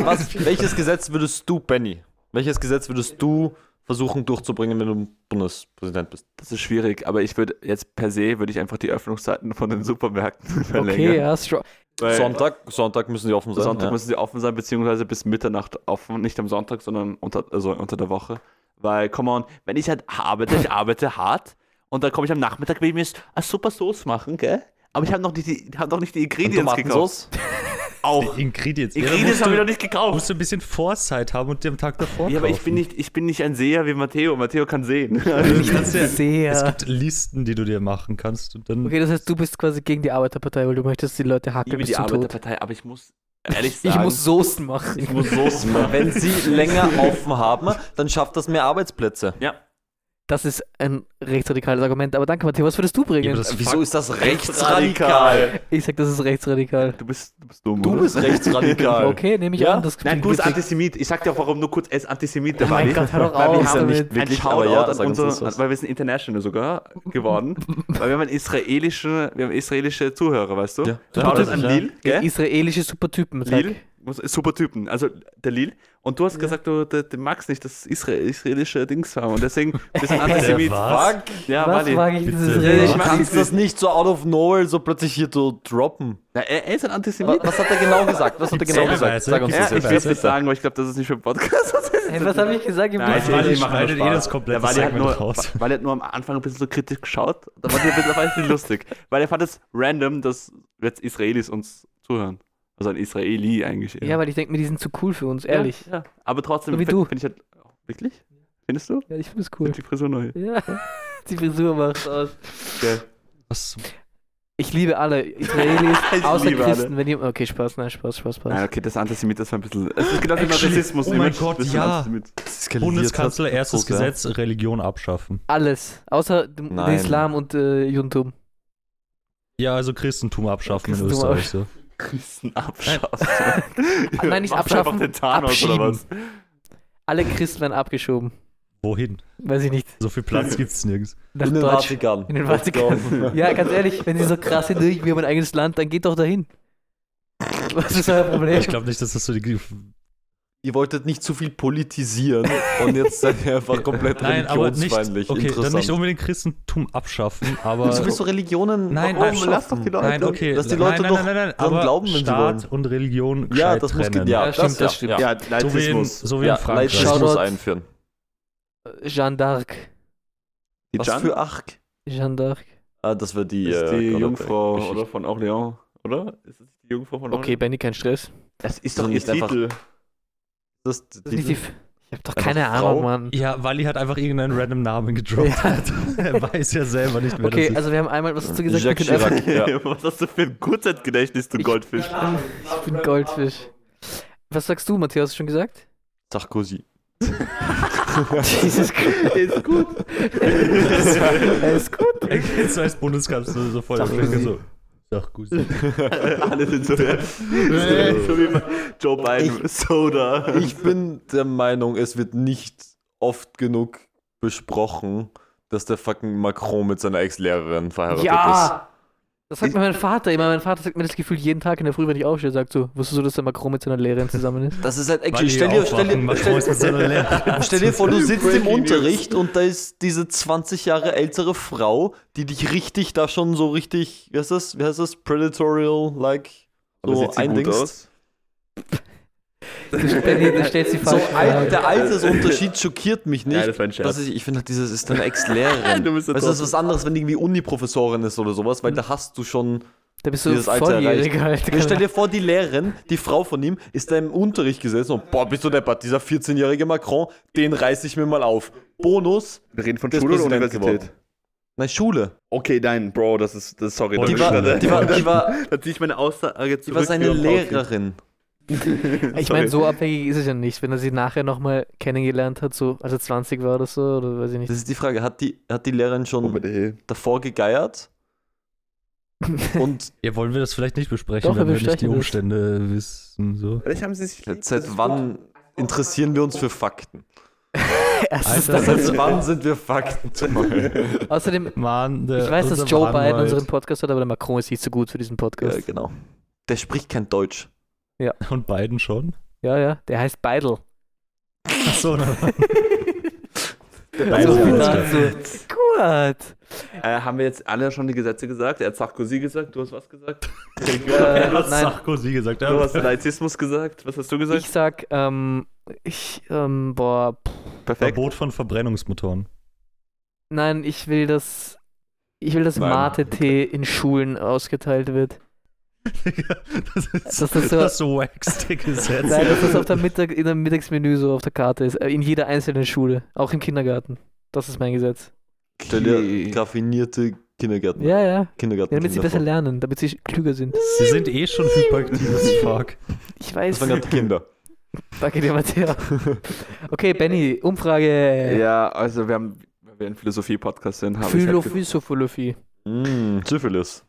Was, welches Gesetz würdest du, Benny, welches Gesetz würdest du versuchen durchzubringen, wenn du Bundespräsident bist? Das ist schwierig, aber ich würde jetzt per se würde ich einfach die Öffnungszeiten von den Supermärkten verlängern. Okay, ja, strong. Weil Sonntag, Sonntag müssen die offen sein. Sonntag ja. müssen sie offen sein, beziehungsweise bis Mitternacht offen, nicht am Sonntag, sondern unter, also unter der Woche. Weil, come on, wenn ich halt arbeite, ich arbeite hart und dann komme ich am Nachmittag, will ich mir jetzt eine super Sauce machen, gell? Aber ich habe noch nicht die, hab noch nicht die Ingredients gekauft. Auch. Ingredients. Ja, Ingredients musst habe ich du- noch nicht gekauft. musst du ein bisschen Foresight haben und dir am Tag davor Ja, aber ich bin, nicht, ich bin nicht ein Seher wie Matteo. Matteo kann sehen. Du kannst ja, es Sehr. gibt Listen, die du dir machen kannst und dann Okay, das heißt, du bist quasi gegen die Arbeiterpartei, weil du möchtest die Leute Ich hackeln liebe bis die zum Tod. Arbeiterpartei, aber ich muss ehrlich Ich sagen. muss Soßen machen. ich muss Soßen machen. Wenn sie länger offen haben, dann schafft das mehr Arbeitsplätze. Ja. Das ist ein rechtsradikales Argument. Aber danke, Matteo, was würdest du bringen? Ja, das Wieso ist das Rechtsradikal. ich sag, das ist rechtsradikal. Du bist, du bist dumm. Du oder? bist rechtsradikal. Okay, nehme ich Ja? an. Das Nein, du bist. Antisemit. Ich sag dir auch, warum nur kurz, er ist Antisemit, Oh der mein Buddy. Gott, hör doch Weil wir haben nicht Wirklich, ein Shoutout ja, an sag uns unsere, das was. weil wir sind international sogar geworden. weil wir haben einen israelischen, wir haben israelische Zuhörer, weißt du? Ja. Shoutout an Ja. Lil, gell? Israelische Supertypen. sag. Lil, muss- super Typen, also der Lil. Und du hast gesagt, du, du, du magst nicht das Israel, israelische Dings haben und deswegen bist du ein Antisemit. was? Fuck. Ja, Was Wally. frage ich Bitte. Ja, ich mag kannst es das nicht so out of nowhere so plötzlich hier so droppen. Na, er, er ist ein Antisemit. was hat er genau gesagt? Was hat er genau gesagt? Sag uns Gibt's das Ja, ich will es nicht sagen, aber ich glaube, das ist nicht für Podcast. Hey, was habe ich gesagt? Ich Nein, Wally schneidet eh Spaß. das komplette Wally hat Segment nur, raus. Weil er hat nur am Anfang ein bisschen so kritisch geschaut. Da war mittlerweile ein bisschen lustig. Weil er fand es random, dass jetzt Israelis uns zuhören. Also ein Israeli eigentlich. eher. Ja, weil ich denke mir, die sind zu cool für uns, ehrlich. Ja, ja. Aber trotzdem So wie find- du. Find ich halt, wirklich? Findest du? Ja, ich finde es cool. Die Frisur neu. Ja, die Frisur macht aus. Geil. Was? Ich liebe alle Israelis, Ich außer liebe alle. Christen. Wenn die, okay, Spaß, nein, Spaß, Spaß, Spaß. Nein, okay, das Antisemit, das war ein bisschen. Es ist genau wie Rassismus. oh mein Gott, das ist ein ja. Bundeskanzler, erstes sehr. Gesetz, Religion abschaffen. Alles. Außer Nein. Islam und äh, Judentum. Ja, also Christentum abschaffen in Christentum Österreich so. Christen abschaffen. Nein, nicht Machst abschaffen, den Thanos oder was? Alle Christen werden abgeschoben. Wohin? Weiß ich nicht. So viel Platz gibt's nirgends. Nach In den Deutsch. Vatikan. In den Vatikan. Ja, ganz ehrlich, wenn sie so krass sind, wir haben ein eigenes Land, dann geht doch dahin. Was ist euer Problem? Ich glaube nicht, dass das so die. Ihr wolltet nicht zu viel politisieren und jetzt seid ihr einfach komplett Nein, aber nicht. religionsfeindlich. Okay, dann nicht unbedingt Christentum abschaffen, aber. Wieso willst du Religionen Nein, warum? nein, Lass doch die Leute. Nein, okay. Dass die Leute nein, doch nein, nein, nein, dran aber glauben, wenn sie Staat wollen. und Religion Ja, das muss trennen. ja, Ja, stimmt, das, das stimmt. Ja, Ja, So wie in, so wie ja, in Frankreich. Shoutout. einführen. Jeanne d'Arc. Die Was Jan? für Arc? Jeanne d'Arc. Ah, das wird die, Das ist äh, die Gott, Jungfrau oder von Orléans, oder? Ist das die Jungfrau von Orléans? Okay, Benny, kein Stress. Das ist doch ihr. Titel. Das, Das die ich hab doch keine Frau? Ahnung, Mann. Ja, Wally hat einfach irgendeinen random Namen gedroppt. Ja. er weiß ja selber nicht, wer Okay, das ist. also wir haben einmal, was hast du gesagt? Jacques Wir können Chirac. einfach- Ja. Was hast du für ein Kurzzeitgedächtnis, du Goldfisch? Ich bin, ich bin Goldfisch. Was sagst du, Matthias? Hast du schon gesagt? Sarkozy. Jesus Christ. ist gut. Er ist gut. Er geht so als Bundeskanzler so voll. Sarkozy. So. Gut. Alle sind so, so wie bei Joe Biden. Soda. Ich bin der Meinung, es wird nicht oft genug besprochen, dass der fucking Macron mit seiner Ex-Lehrerin verheiratet ist. Ja! Das sagt mir mein Vater immer. Mein Vater sagt mir das Gefühl jeden Tag in der Früh, wenn ich aufstehe, sagt so, wusstest du, dass der Macron mit seiner Lehrerin zusammen ist? Das ist halt actually, stell dir, stell dir, stell. Stell dir vor, du sitzt im. Unterricht und da ist diese 20 Jahre ältere Frau, die dich richtig da schon so richtig, wie heißt das, wie heißt das, predatorial, like, so eindingst. aus? Du, stell- du stellst die So Frage. der Altersunterschied schockiert mich nicht. Ja, das war ein Scherz. Ich, ich finde halt dieses ist deine Ex-Lehrerin. Du bist weißt das ist was anderes, wenn die irgendwie Uni-Professorin ist oder sowas, weil da hast du schon. Da bist du dieses Alter volljährig erreicht. halt. Ja, stell dir vor, die Lehrerin, die Frau von ihm, ist da im Unterricht gesessen und boah, bist du deppert, dieser 14-jährige Macron, den reiß ich mir mal auf. Bonus, Wir reden von Schule oder Universität? geworden. nein, Schule. Okay, nein, Bro, das ist, das ist sorry. Die das war- die war- die war- Da ziehe ich meine Aussage Die zurück. war seine. Lehrerin. Ich meine, so abhängig ist es ja nicht, wenn er sie nachher nochmal kennengelernt hat, so als er 20 war oder so, oder weiß ich nicht. Das ist die Frage, hat die, hat die Lehrerin Oh, schon bitte. davor gegeiert? Und Ja, wollen wir das vielleicht nicht besprechen, Doch, wenn wir nicht die besprechen das. Umstände wissen. So. Vielleicht haben sie sich. seit wann interessieren wir uns für Fakten? Erstens Alter. Seit wann sind wir Fakten? Außerdem, Mann, der, ich weiß, dass Joe Biden Anwalt. unseren Podcast hat, aber der Macron ist nicht so gut für diesen ja, Podcast. genau. Der spricht kein Deutsch. Und Biden schon. Ja, ja, der heißt Beidel. Achso, na, Also, Beidel. dazu. Gut. Äh, haben wir jetzt alle schon die Gesetze gesagt? Er hat Sarkozy gesagt, du hast was gesagt? Er hat nein, Sarkozy gesagt. Du hast Ja. Laizismus gesagt. Was hast du gesagt? ich sag, ähm, ich, ähm, boah, pff, Perfekt. Verbot von Verbrennungsmotoren. Nein, ich will, dass. Ich will, dass. Mate-Tee in Schulen ausgeteilt wird. Das ist Das ist so- das wackste Gesetz. Nein, dass das auf der Mittag, in dem Mittagsmenü so auf der Karte ist. Äh, In jeder einzelnen Schule. Auch im Kindergarten. Das ist mein Gesetz. Stell dir Okay. raffinierte Kindergärten. Ja, ja. Kindergarten. ja damit sie besser lernen, damit sie klüger sind. Sie sind eh schon hyperaktives Fuck. Ich weiß. Das waren gerade Kinder. Danke dir, Matthias. Okay, Benny, Umfrage. Ja, also wir haben, weil wir ein Philosophie-Podcast sind, habe ich halt Philosophie. Mm, Syphilis.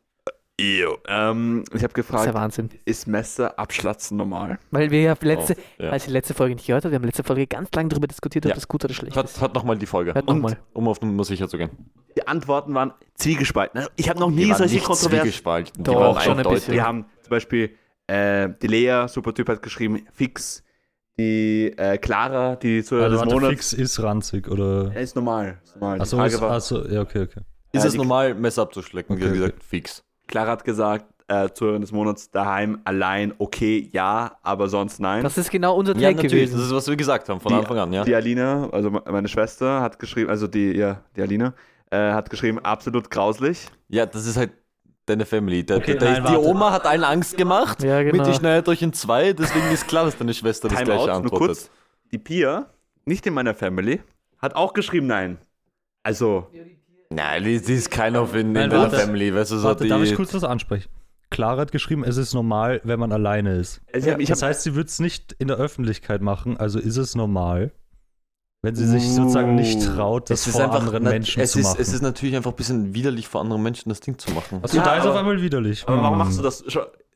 Ew. ähm, ich habe Das ist ja gefragt, Wahnsinn. ist Messer abschlatzen normal? Weil wir ja letzte, Oh, ja. als die letzte Folge nicht gehört habt, wir haben letzte Folge ganz lange darüber diskutiert, ob Ja. das gut oder schlecht Hört, ist. hört nochmal die Folge. Hört Und nochmal. Um auf Nummer sicher zu gehen. Die Antworten waren zwiegespalten. Ich habe noch Die nie waren solche Kontroversen. zwiegespalten. Die Doch, waren schon ein bisschen. Wir haben zum Beispiel äh, die Lea, super Typ, hat geschrieben, fix. Die äh, Clara, die zu Also des warte, Monats. fix ist ranzig oder. Ist normal. Ist normal. Achso, achso, ja, okay, okay. Ist Ja, es normal, Messer abzuschlecken? Wie Okay, gesagt, fix. Clara hat gesagt, äh, Zuhörerin des Monats daheim allein, okay, ja, aber sonst nein. Das ist genau unser Ja, Take natürlich. gewesen. Das ist, was wir gesagt haben von Die- Anfang an, ja. Die Alina, also me- meine Schwester, hat geschrieben, also die, ja, die Alina, äh, hat geschrieben, absolut grauslich. Ja, das ist halt deine Family. Der, Okay, der, nein, die warte. Oma hat allen Angst gemacht. Ja, genau. Mit die schneidet euch in zwei, deswegen ist klar, dass deine Schwester das Timeout, gleiche nur antwortet. kurz. Die Pia, nicht in meiner Family, hat auch geschrieben nein. Also, Nein, die, die ist keiner in, in Nein, deiner warte. Family. Weißt du, so Warte, die, darf ich kurz was ansprechen? Clara hat geschrieben, es ist normal, wenn man alleine ist. ich hab, ich das hab, heißt, sie wird es nicht in der Öffentlichkeit machen, also ist es normal, wenn sie sich sozusagen nicht traut, das es ist vor einfach, anderen Menschen es zu ist, machen. Es ist natürlich einfach ein bisschen widerlich, vor anderen Menschen das Ding zu machen. Achso, Ja, da ist auf einmal widerlich. aber warum Hm. machst du das?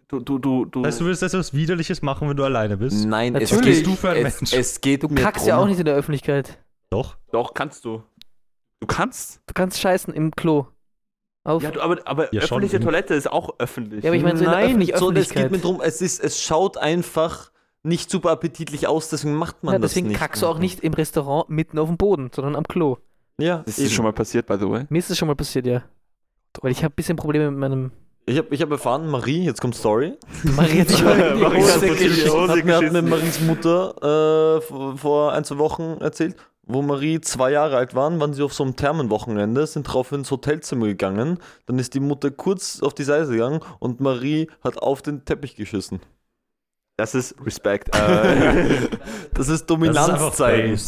Du, du, du, du. Das heißt, du willst etwas Widerliches machen, wenn du alleine bist? Nein, es Natürlich. geht, du für ein es, Mensch? es geht Du mir kackst drum, ja auch nicht in der Öffentlichkeit. Doch. Doch, kannst du. Du kannst. Du kannst scheißen im Klo. Auf. Ja, du, aber, aber Ja, schon. öffentliche Toilette ist auch öffentlich. Ja, aber ich meine, so in der Nein, öffentlichen so, es geht mir drum, es, ist, es schaut einfach nicht super appetitlich aus, deswegen macht man ja, das deswegen nicht. kackst du auch nicht im Restaurant mitten auf dem Boden, sondern am Klo. Ja, das eben. ist schon mal passiert, by the way. Mir ist das schon mal passiert, ja. Weil ich habe ein bisschen Probleme mit meinem. Ich habe ich hab erfahren, Marie, jetzt kommt Story, Marie hat sich in die Marie hat Hose in. Hose hat mir, hat mir. Maries Mutter äh, vor, vor ein, zwei Wochen erzählt, wo Marie zwei Jahre alt waren, waren sie auf so einem Thermenwochenende, sind drauf ins Hotelzimmer gegangen, dann ist die Mutter kurz auf die Seite gegangen und Marie hat auf den Teppich geschissen. Das ist Respekt. Äh, Das ist Dominanz zeigen.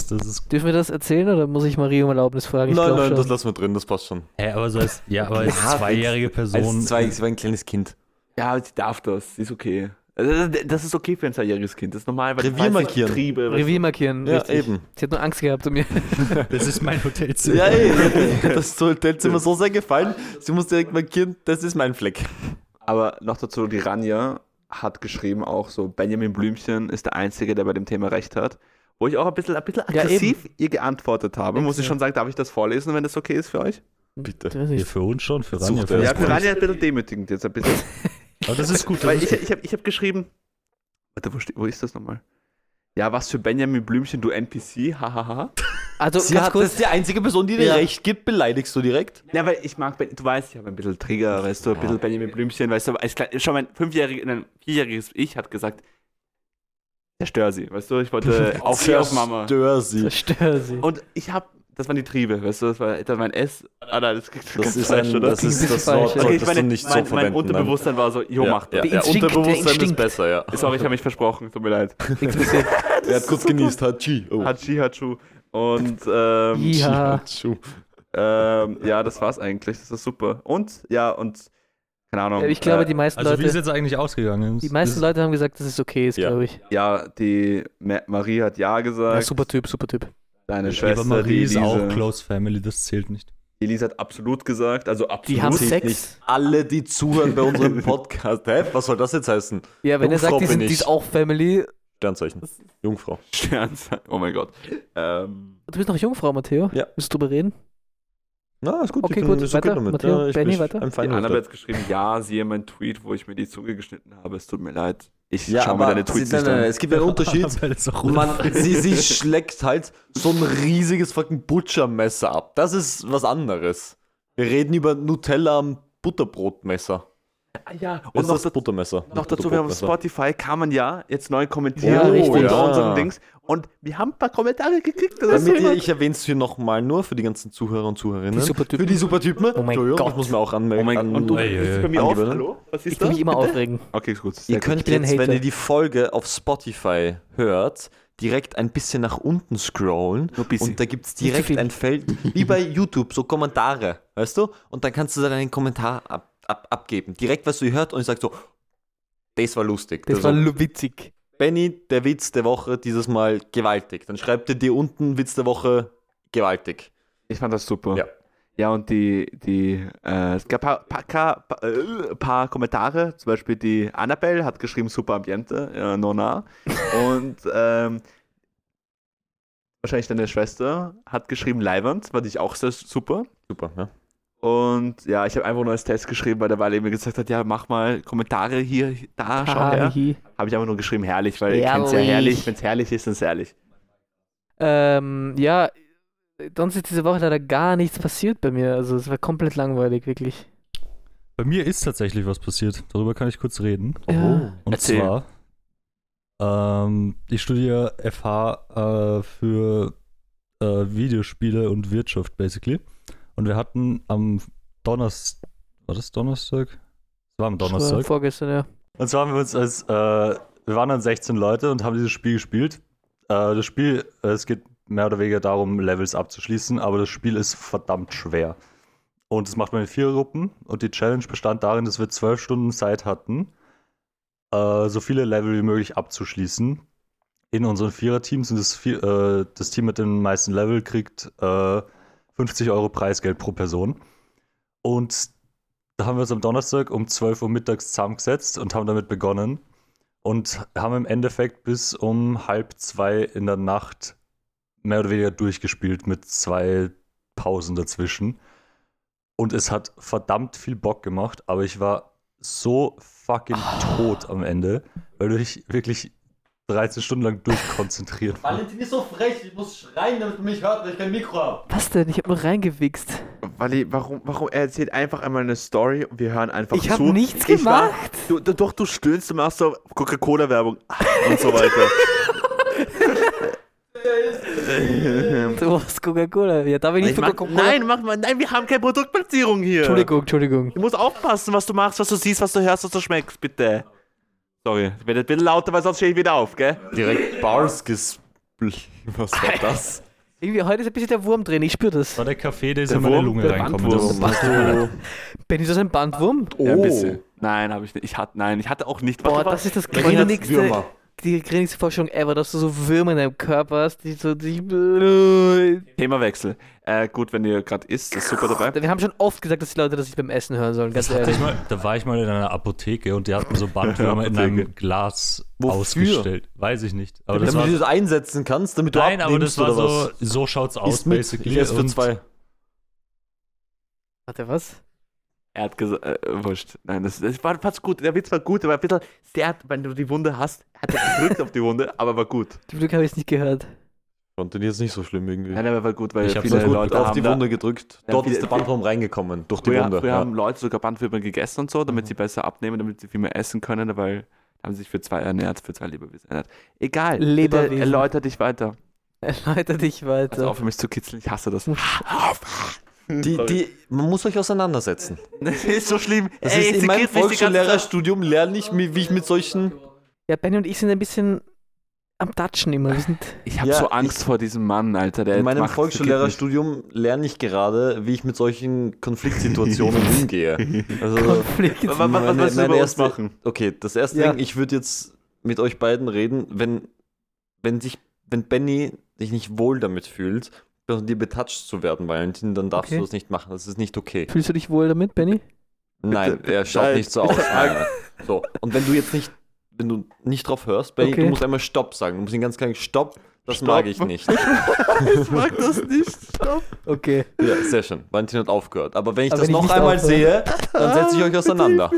Dürfen wir das erzählen oder muss ich Marie um Erlaubnis fragen? Ich Nein, nein, schon. das lassen wir drin, das passt schon. hä, aber so als, ja, aber als Ja, zweijährige Person. Als zwei, sie war ein kleines Kind. ja, sie darf das. Sie ist okay. Also, Das ist okay für ein zweijähriges Kind. Das ist normal, weil Revier die markieren. Triebe. Revier markieren. Ja, richtig. eben. Sie hat nur Angst gehabt um mir. Das ist mein Hotelzimmer. Ja, ey, das Hotelzimmer so sehr gefallen, sie muss direkt markieren, das ist mein Fleck. Aber noch dazu, die Ranja hat geschrieben auch so, Benjamin Blümchen ist der Einzige, der bei dem Thema recht hat. Wo ich auch ein bisschen, ein bisschen Ja, aggressiv ihr geantwortet habe, muss ich Ja. schon sagen, darf ich das vorlesen, wenn das okay ist für euch? Bitte. Ja, für uns schon, für Ranja. Für Ja, Ja, das für. Ranja ein bisschen demütigend jetzt ein bisschen. Aber das ist gut. Das Weil ist ich, gut. ich habe ich hab geschrieben, warte, wo, wo ist das nochmal? Ja, was für Benjamin Blümchen, du NPC, hahaha. Also Sie hat, kurz, das ist die einzige Person, die dir Ja. recht gibt, beleidigst du direkt. Ja, weil ich mag, Ben- du weißt, ich habe ein bisschen Trigger, weißt du, ein bisschen Benjamin Blümchen, weißt du, als klein, schon mein fünfjähriges, nein, vierjähriges Ich hat gesagt, zerstör sie, weißt du, ich wollte auf auf Mama. Stör sie. zerstör sie. Und ich hab, das waren die Triebe, weißt du, das war, das war mein S. Ah, nein, das, das, Das ist ein, das Klingt ist ein das Wort, falsch, okay, ich meine, du nicht mein, so mein. Unterbewusstsein war so, jo, ja, mach das. ja, Der ja, Unterbewusstsein ist besser, ja. Sorry, ich habe mich versprochen, tut mir leid. Nichts passiert. Er hat kurz genießt, Hachi. Oh. Hachi, Hachu. Und ähm, Ja. Ähm, ja, das war's eigentlich. Das ist super. Und, ja, und keine Ahnung. Ich glaube, äh, die meisten Also wie ist Leute, jetzt eigentlich ausgegangen? die meisten Ist- Leute haben gesagt, dass es okay ist, Ja. glaube ich. ja, die Ma Marie hat ja gesagt. Ja, super Typ, super Typ. Deine Aber Schwester, Marie die ist Elise. auch Close Family, das zählt nicht. Elise hat absolut gesagt, also absolut. Die haben Sex. nicht. Alle, die zuhören bei unserem Podcast. Hä? Was soll das jetzt heißen? Ja, wenn er sagt, Jungfrau die, sind, bin die ich. ist auch Family. Sternzeichen. Jungfrau. Sternzeichen. Oh mein Gott. Ähm, Du bist noch Jungfrau, Matteo. Ja. Willst du drüber reden? Na, ist gut. Okay, ich bin, gut, ist okay weiter. damit. Matteo, ja, ich Benny, bin weiter. I'm die fine Anna with hat jetzt geschrieben, ja, siehe mein Tweet, wo ich mir die Zunge geschnitten habe. Es tut mir leid. Ich Ja, schaue mir aber deine Tweets sie, nein, nicht nein, an. es gibt einen Unterschied. Man, sie, sie schlägt halt so ein riesiges fucking Butchermesser ab. Das ist was anderes. Wir reden über Nutella am Butterbrotmesser. Ah ja, Und noch, das Buttermesser. noch dazu, wir haben. Spotify, kann man ja jetzt neu kommentieren Ja, richtig. unter Ja. unseren Dings. Und wir haben ein paar Kommentare gekriegt. Damit ihr, ich erwähne es hier nochmal nur für die ganzen Zuhörer und Zuhörerinnen. Die Supertypen. Für die Supertypen. Oh mein Gott. Das muss man auch anmelden. Oh mein an, Gott, und du bist ei. bei mir auf. Hallo? Was ist Ich will mich immer aufregen. Okay, ist gut. Sehr Ihr könnt jetzt, wenn ihr die Folge auf Spotify hört, direkt ein bisschen nach unten scrollen. Und da gibt es direkt ein Feld, wie bei YouTube, so Kommentare, weißt du? Und dann kannst du da deinen Kommentar ab, ab, abgeben. Direkt, was du hört und ich sag so, das war lustig. Das Also, war lu- witzig. Benny, der Witz der Woche dieses Mal gewaltig. Dann schreibt ihr dir unten Witz der Woche gewaltig. Ich fand das super. Ja. Ja, und die, die, äh, es gab ein paar, paar, paar, äh, paar Kommentare, zum Beispiel die Annabelle hat geschrieben, super Ambiente, äh, Nona. und ähm, wahrscheinlich deine Schwester hat geschrieben, Leiwand, fand ich auch sehr super. Super, ja. Und ja, ich habe einfach nur als Test geschrieben, weil der Wale mir gesagt hat, ja, mach mal Kommentare hier, da, schau her. Habe ich einfach nur geschrieben, herrlich, weil ich kenne es ja Herrlich. herrlich. Wenn es herrlich ist, dann ist es herrlich. Ähm, ja, sonst ist diese Woche leider gar nichts passiert bei mir. Also es war komplett langweilig, wirklich. Bei mir ist tatsächlich was passiert. Darüber kann ich kurz reden. Ja. Und Erzähl. zwar, ähm, ich studiere FH äh, für äh, Videospiele und Wirtschaft, basically. Und wir hatten am Donnerstag, war das Donnerstag? Es war am Das war Donnerstag. Vorgestern, ja. Und zwar haben wir uns als, äh, wir waren dann 16 Leute und haben dieses Spiel gespielt. Äh, das Spiel, äh, es geht mehr oder weniger darum, Levels abzuschließen, aber das Spiel ist verdammt schwer. Und das macht man in vier Gruppen und die Challenge bestand darin, dass wir zwölf Stunden Zeit hatten, äh, so viele Level wie möglich abzuschließen. In unseren Viererteams und das, äh, das Team mit den meisten Level kriegt äh, 50 Euro Preisgeld pro Person. Und da haben wir uns am Donnerstag um 12 Uhr mittags zusammengesetzt und haben damit begonnen und haben im Endeffekt bis um halb zwei in der Nacht mehr oder weniger durchgespielt mit zwei Pausen dazwischen. Und es hat verdammt viel Bock gemacht, aber ich war so fucking tot am Ende, weil du dich wirklich 13 Stunden lang durchkonzentriert. Valentin ist so frech, ich muss schreien, damit du mich hört, weil ich kein Mikro habe. Was denn? Ich hab nur reingewichst. Wally, warum, warum, er erzählt einfach einmal eine Story und wir hören einfach Ich zu. hab nichts Ich war- gemacht. Du, du, doch, du stöhnst, du machst so Coca-Cola-Werbung und so weiter. Du hast Coca-Cola. Ja, darf ich nicht Ich für mach, Coca-Cola? nein, mach mal, nein, wir haben keine Produktplatzierung hier. Entschuldigung, Entschuldigung. Du musst aufpassen, was du machst, was du siehst, was du hörst, was du schmeckst, bitte. Sorry, ich werde ein bisschen lauter, weil sonst stehe ich wieder auf, gell? Direkt Bars gespl... Was war das? Irgendwie heute ist ein bisschen der Wurm drin, ich spüre das. War der Kaffee, der ist Der in meine Wurm, Lunge reinkommen. Das, das tut mir leid. Ben, ist das ein Bandwurm? Ja, ein bisschen. Nein, habe ich nicht. Ich hatte, nein, ich hatte auch nicht. Boah, Warte, das ist das Benny Würmer. Die grinnigste Forschung ever, dass du so Würmer in deinem Körper hast, die so die Themawechsel. Äh, gut, wenn ihr gerade isst, ist super dabei. Wir haben schon oft gesagt, dass die Leute das nicht beim Essen hören sollen, ganz Das ehrlich. ich mal, da war ich mal in einer Apotheke und die hatten so Bandwürmer in einem Glas Wofür? ausgestellt. Weiß ich nicht. Aber das damit war, du das einsetzen kannst, damit du nein, aber das war so, so schaut's aus, basically. ich esse für zwei. Warte, was? Er hat gesagt, äh, wurscht. Nein, das, das war fast gut. Der Witz war gut, aber ein bisschen sehr, wenn du die Wunde hast, hat er gedrückt auf die Wunde, aber war gut. Zum Glück habe ich es nicht gehört. Fand den jetzt nicht so schlimm irgendwie. Nein, aber war gut, weil Ich viele so gut Leute auf haben die da- Wunde gedrückt. Dort viele- ist der Bandwurm reingekommen, durch die Früher, Wunde. früher ja. haben Leute sogar Bandwürmer gegessen und so, damit sie besser abnehmen, damit sie viel mehr essen können, weil haben sie sich für zwei ernährt, für zwei Lebewesen ernährt. Egal, bitte Lebewesen. erläuter dich weiter. Erläuter dich Also weiter. auf für mich zu kitzeln, ich hasse das. Die, die, man muss euch auseinandersetzen. Das ist so schlimm. Das Ey, ist in meinem. Volksschullehrerstudium lerne ich, wie wie ich mit solchen. Ja, Benny und ich sind ein bisschen am Touchen immer. Wir sind Ich habe Ja, so Angst vor diesem Mann, Alter. Der In meinem Volksschullehrerstudium lerne ich gerade, wie ich mit solchen Konfliktsituationen umgehe. Also, Konflikt. Was, was, was Meine- meine erste- machen? okay, das erste Ja. Ding, ich würde jetzt mit euch beiden reden, wenn, wenn sich, wenn Benny sich nicht wohl damit fühlt, von dir betatscht zu werden, Valentin, dann darfst Okay. du das nicht machen. Das ist nicht okay. Fühlst du dich wohl damit, Benny? Nein, bitte, er schaut nein, nicht so aus. So, und wenn du jetzt nicht, wenn du nicht drauf hörst, Benny, Okay. du musst einmal Stopp sagen. Du musst ihn ganz klar sagen, Stopp, das Stopp. mag ich nicht. Ich mag das nicht. Stopp. Okay. Ja, sehr schön. Valentin hat aufgehört. Aber wenn ich Aber das wenn ich noch nicht einmal aufhöre- sehe, dann setze ich euch auseinander.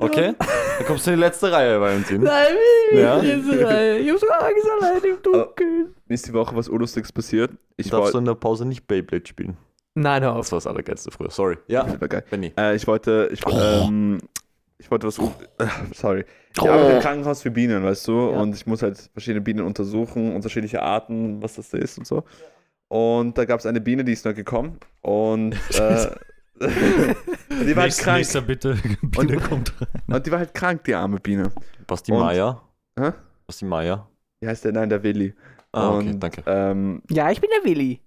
Okay? an. Dann kommst du in die letzte Reihe, Valentin. Nein, Ja? ich hab so Angst allein im Dunkeln. Mir ist die Woche was Urlustiges passiert. Ich Darfst du wollte. in der Pause nicht Beyblade spielen? Nein, hör Das auf. war das Allergeilste früher. Sorry. Ja, Das geil. Benny. Äh, ich wollte. Ich, Oh. ähm, ich wollte was. Äh, sorry. Ich arbeite im Krankenhaus für Bienen, weißt du? Ja. Und ich muss halt verschiedene Bienen untersuchen, unterschiedliche Arten, was das da ist und so. Und da gab es eine Biene, die ist neu gekommen. Und äh, die war halt Nächster, krank. nächster bitte, Biene kommt rein. Und die war halt krank, die arme Biene. Basti Und- Meier. Hä? Basti Meier. Wie heißt der? Nein, der Willi. Ah, okay, und, danke. Ähm, Ja, ich bin der Willi.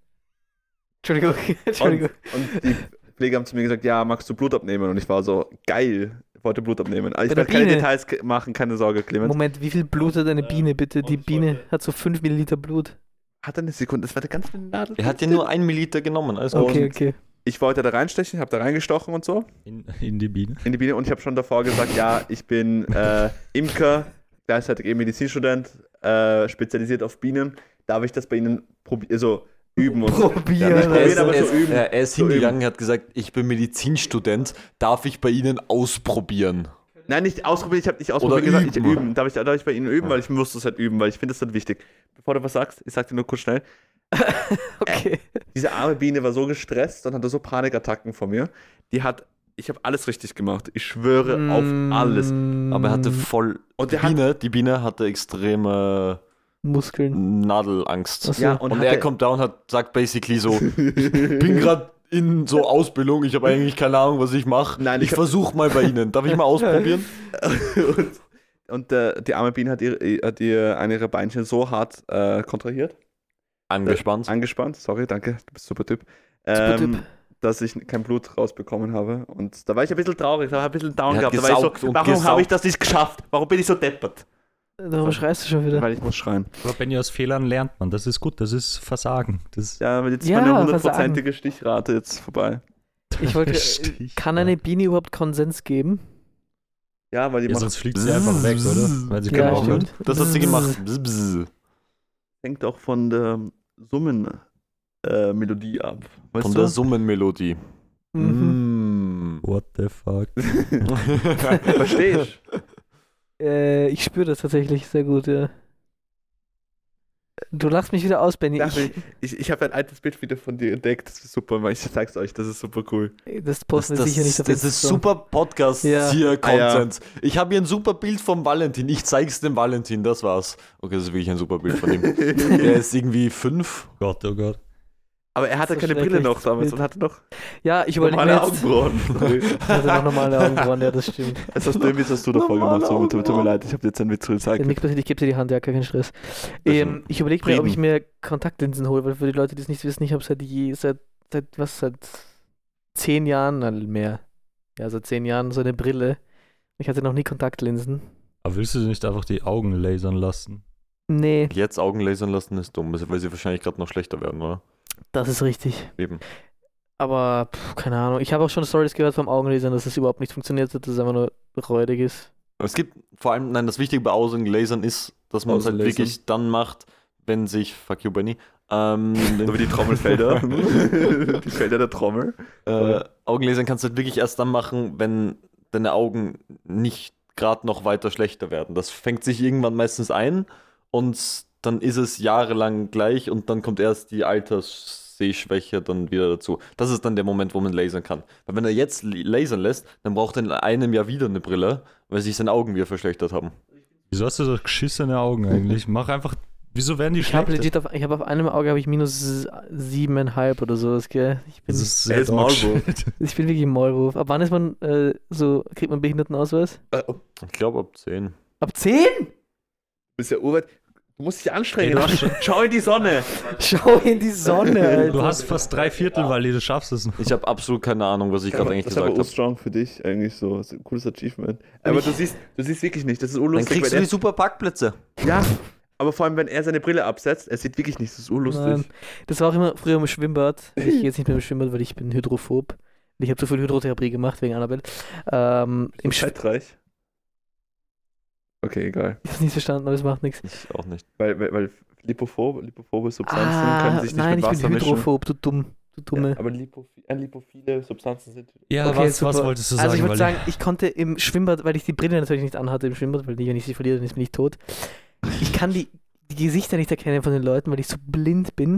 Entschuldigung. Entschuldigung. Und die Pfleger haben zu mir gesagt, ja, magst du Blut abnehmen? Und ich war so, geil, wollte Blut abnehmen. Ich werde keine? Details machen, keine Sorge, Clemens. Moment, wie viel Blut hat eine Biene bitte? Die Biene hat so 5 Milliliter Blut. Hat er eine Sekunde, das war der ganz Nadel. Er hat ja nur ein Milliliter genommen. Also Okay, okay. Ich wollte da reinstechen, habe da reingestochen und so In, in die Biene. in die Biene und ich habe schon davor gesagt, ja, ich bin äh, Imker, gleichzeitig eben Medizinstudent, äh, spezialisiert auf Bienen. Darf ich das bei Ihnen probieren, also üben und Probieren. Ja, nicht er probieren, ist, aber er so ist, üben. er ist So hingegangen, hat gesagt, ich bin Medizinstudent, darf ich bei Ihnen ausprobieren? Nein, nicht ausprobieren, ich habe nicht ausprobieren Oder gesagt, ich üben. üben. Darf ich, darf ich bei Ihnen üben, weil ich muss das halt üben, weil ich finde das dann wichtig. Bevor du was sagst, ich sag dir nur kurz schnell, Okay. diese arme Biene war so gestresst und hatte so Panikattacken vor mir. Die hat, ich habe alles richtig gemacht. Ich schwöre auf alles. Aber er hatte voll. Und die, der hat, Biene, die Biene hatte extreme Muskeln. Nadelangst. Ja, Und, und, er kommt da und hat, sagt basically so: bin gerade in so Ausbildung, ich habe eigentlich keine Ahnung, was ich mache. Nein, Ich, ich versuche mal bei Ihnen. Darf ich mal ausprobieren? und, und äh, die arme Biene hat, ihr, hat ihr eine ihrer Beinchen so hart äh, kontrahiert, Angespannt. angespannt, sorry, danke, du bist super Typ, Super ähm, Typ. dass ich kein Blut rausbekommen habe. Und da war ich ein bisschen traurig, da war ich ein bisschen down Er hat gehabt. Da war ich so, warum habe ich das nicht geschafft? Warum bin ich so deppert? Warum schreist du schon wieder? Weil ich muss schreien. Aber Benny, aus Fehlern lernt man. Das ist gut, das ist Versagen. Das Ja, aber jetzt ist Ja, meine hundertprozentige Stichrate jetzt vorbei. Ich wollte. Stich, Kann eine Biene überhaupt Konsens geben? Ja, weil die Ja, macht, sonst fliegt sie einfach weg, oder? Weil sie Ja, hat. stimmt. Das hat sie gemacht. Bzz, bzz. hängt auch von der Summenmelodie ab. Weißt Von du? der Summenmelodie. Mhm. Mm. What the fuck? Verstehst Äh, ich spüre das tatsächlich sehr gut, ja. Du lachst mich wieder aus, Benny. Ich, Ich, ich habe ein altes Bild wieder von dir entdeckt. Das ist super, ich sag's euch, das ist super cool. das Das, posten wir das, sicher nicht auf das ist Insta. super Podcast Ja. hier Ah, ja. Content. Ich habe hier ein super Bild vom Valentin. Ich zeig's dem Valentin, das war's. Okay, das ist wirklich ein super Bild von ihm. er ist irgendwie fünf. Gott, oh Gott. Aber er hatte So keine Brille noch damals und hatte noch Ja, ich normale jetzt. Augenbrauen. Ich hatte noch normale Augenbrauen, ja, das stimmt. Das hast du, den Witz hast du davor gemacht. So, tut, tut mir leid, ich habe dir jetzt einen Witz Ja, gezeigt. nichts passiert, ich gebe dir die Hand, ja, kein Stress. Ähm, ich überlege mir, ob ich mir Kontaktlinsen hole, weil für die Leute, die es nicht wissen, ich habe seit, je, seit, seit, was, seit zehn Jahren, nein, mehr, ja, seit zehn Jahren so eine Brille. Ich hatte noch nie Kontaktlinsen. Aber willst du nicht einfach die Augen lasern lassen? Nee, Jetzt Augen lasern lassen ist dumm, weil sie wahrscheinlich gerade noch schlechter werden, oder? Das ist richtig. Eben. Aber, pff, keine Ahnung. Ich habe auch schon Stories gehört vom Augenlasern, dass es überhaupt nicht funktioniert hat, dass es einfach nur räudig ist. Aber es gibt vor allem, nein, das Wichtige bei Augenlasern ist, dass man es halt wirklich dann macht, wenn sich, fuck you, Benny, ähm, So wie die Trommelfelder. die Felder der Trommel. äh, Augenlasern kannst du halt wirklich erst dann machen, wenn deine Augen nicht gerade noch weiter schlechter werden. Das fängt sich irgendwann meistens ein und dann ist es jahrelang gleich und dann kommt erst die Alterssehschwäche dann wieder dazu. Das ist dann der Moment, wo man lasern kann. Weil wenn er jetzt lasern lässt, dann braucht er in einem Jahr wieder eine Brille, weil sich seine Augen wieder verschlechtert haben. Wieso hast du so geschissene Augen eigentlich? Mach einfach. Wieso werden die Ich habe schlechter? legit auf, ich habe auf einem Auge habe ich minus siebeneinhalb oder sowas, gell? Ich bin, Das ist sehr ist Maulwurf. Ich bin wirklich ein Maulwurf. Ab wann ist man äh, so, kriegt man Behindertenausweis? Ich glaube ab 10. Ab zehn? Du bist ja urweit. Du musst dich anstrengen. Ey, du Schau- Schau in die Sonne. Schau in die Sonne, Alter. Du hast fast drei Viertel, weil du schaffst es noch. Ich habe absolut keine Ahnung, was ich gerade eigentlich das ist aber gesagt habe. strong für dich eigentlich so. Das ist ein cooles Achievement. Aber du siehst, du siehst wirklich nicht. Das ist urlustig. Dann kriegst du die super Parkplätze. ja, aber vor allem, wenn er seine Brille absetzt, er sieht wirklich nichts. Das ist urlustig. Nein. Das war auch immer früher im Schwimmbad. Ich gehe jetzt nicht mehr im Schwimmbad, weil ich bin hydrophob. Ich habe zu viel Hydrotherapie gemacht wegen Annabelle. Ähm, Im Schwimmbad. Okay, egal. Ich hab's nicht verstanden, aber es macht nichts. Ich auch nicht. Weil, weil, weil lipophobe, lipophobe Substanzen Ah, können sich nicht nein, mit ich Wasser bin mischen. hydrophob, du dumm. Du dumme. Ja, aber lipophi äh, lipophile Substanzen sind. Ja, Okay, was, was wolltest du sagen? Also ich würde sagen, ich konnte im Schwimmbad, weil ich die Brille natürlich nicht anhatte im Schwimmbad, weil die, wenn ich sie verliere, dann ist bin ich tot. Ich kann die, die Gesichter nicht erkennen von den Leuten, weil ich so blind bin.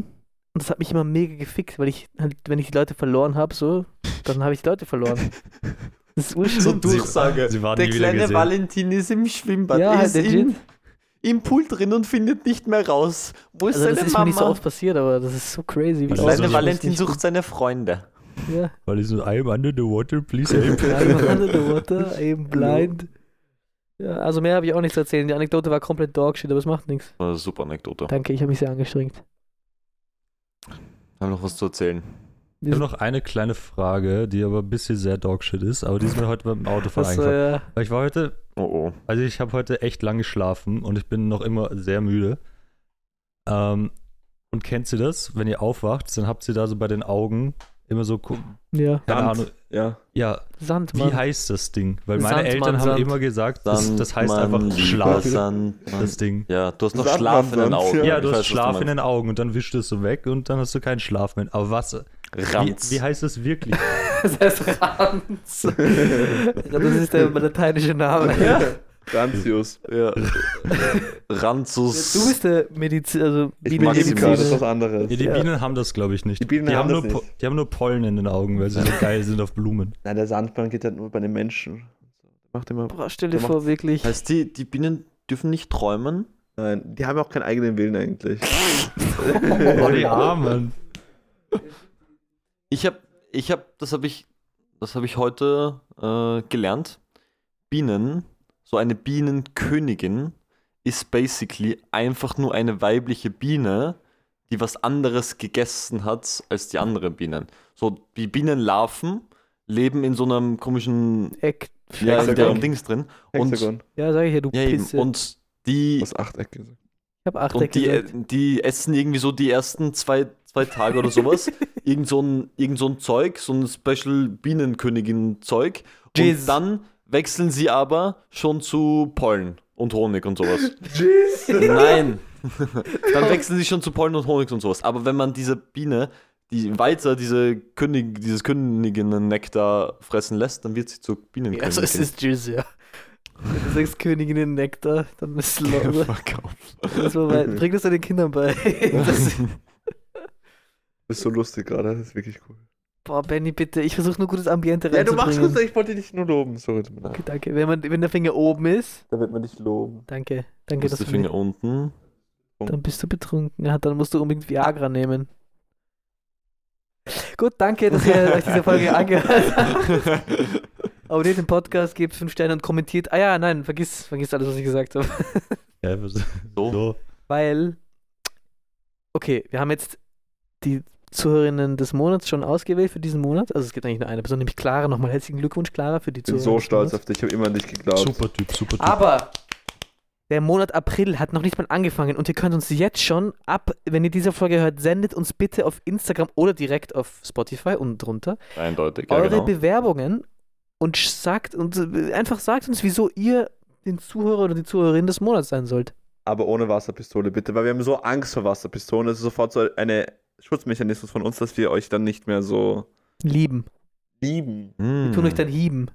Und das hat mich immer mega gefickt, weil ich halt, wenn ich die Leute verloren habe, so, dann habe ich die Leute verloren. Das ist So. Durchsage. Sie waren Der kleine gesehen. Valentin ist im Schwimmbad. Ja, ist legit. im, im Pool drin und findet nicht mehr raus. Wo ist Also das seine ist mir nicht so Mama? oft passiert, aber das ist so crazy. Der das kleine so- Valentin sucht seine Freunde. Ja. Weil ich so, I'm under the water, please help. I'm under the water, I'm blind. Ja, also mehr habe ich auch nicht zu erzählen. Die Anekdote war komplett Dogshit, aber es macht nichts. War eine super Anekdote. Danke, ich habe mich sehr angestrengt. Ich habe noch was zu erzählen. Ich habe noch eine kleine Frage, die aber ein bisschen sehr Dogshit ist, aber die ist mir heute beim Autofahren eingefallen. äh, Weil ich war heute, Oh oh. also ich habe heute echt lang geschlafen und ich bin noch immer sehr müde. Ähm, und kennt ihr das? Wenn ihr aufwacht, dann habt ihr da so bei den Augen immer so, ja, keine Sand. Ahnung, Ja. ja, Sand, wie Mann. heißt das Ding? Weil meine Sandmann, Eltern haben Sand. immer gesagt, das, das heißt Sandmann, einfach Schlaf, das Ding. Ja, du hast noch Sandmann, Schlaf in den Sand, Augen. ja. Du weiß, hast was Schlaf in den Augen und dann wischst du es so weg und dann hast du keinen Schlaf mehr. Aber was? Wie, Ranz. wie heißt das wirklich? Das heißt Ranz. das ist der lateinische Name. Ja. Ranzius. Ja. Ranzus. Du bist der Medizin, also Ich bin. Chemiker, das ist was anderes. Ja, die Ja. Bienen haben das, glaube ich, nicht. Die Bienen die haben nur das Po- nicht. Die haben nur Pollen in den Augen, weil sie so geil sind auf Blumen. Nein, der Sandmann geht halt nur bei den Menschen. Macht immer. Boah, stell dir vor, wirklich. Heißt die, die Bienen dürfen nicht träumen? Nein, die haben auch keinen eigenen Willen eigentlich. Oh, die Armen. Ich habe, ich habe, das habe ich, das habe ich heute äh, gelernt. Bienen, so eine Bienenkönigin ist basically einfach nur eine weibliche Biene, die was anderes gegessen hat als die anderen Bienen. So die Bienenlarven leben in so einem komischen Eck. ja, in deren Dings drin und. Ja, sag ich ja, du ja eben Pisse. und die Was Achteck gesagt. ich hab acht Und die, gesagt. die essen irgendwie so die ersten zwei, zwei Tage oder sowas. irgend, so ein, irgend so ein Zeug, so ein Special Bienenkönigin-Zeug. Und dann wechseln sie aber schon zu Pollen und Honig und sowas. Nein. dann wechseln sie schon zu Pollen und Honig und sowas. Aber wenn man diese Biene, die weiter diese König, dieses Königinnen-Nektar fressen lässt, dann wird sie zur Bienenkönigin. Also es ist Jizz, ja. Wenn du sagst Königinnen Nektar, dann ist es weit. Bring das deinen Kindern bei. Ist so lustig gerade, das ist wirklich cool. boah, Benny, bitte, ich versuche nur gutes Ambiente Ja, du machst reinzubringen. gut, ich wollte dich nur loben. Sorry, tut mir leid. Okay, danke. Wenn, man, wenn der Finger oben ist, Da wird man dich loben. danke. Danke, Ist dass der du Finger mich, unten. Dann bist du betrunken. Ja, dann musst du unbedingt Viagra nehmen. Gut, danke, dass ihr euch diese Folge angehört habt. Abonniert den Podcast, gebt 5 Sterne und kommentiert. Ah ja, nein, vergiss, vergiss alles, was ich gesagt habe. Ja, so. Weil, okay, wir haben jetzt die Zuhörerinnen des Monats schon ausgewählt für diesen Monat. Also es gibt eigentlich nur eine Person, nämlich Clara. Nochmal herzlichen Glückwunsch, Clara, für die Ich bin Zuhörer. so stolz auf dich, ich habe immer an dich geglaubt. Super Typ, super Typ. Aber der Monat April hat noch nicht mal angefangen und ihr könnt uns jetzt schon ab, wenn ihr diese Folge hört, sendet uns bitte auf Instagram oder direkt auf Spotify und drunter Eindeutig, ja, eure genau. Bewerbungen und sagt und einfach sagt uns, wieso ihr den Zuhörer oder die Zuhörerin des Monats sein sollt. Aber ohne Wasserpistole, bitte, weil wir haben so Angst vor Wasserpistolen. Das ist sofort so eine Schutzmechanismus von uns, dass wir euch dann nicht mehr so Lieben. lieben. Hm. Wir tun euch dann hieben.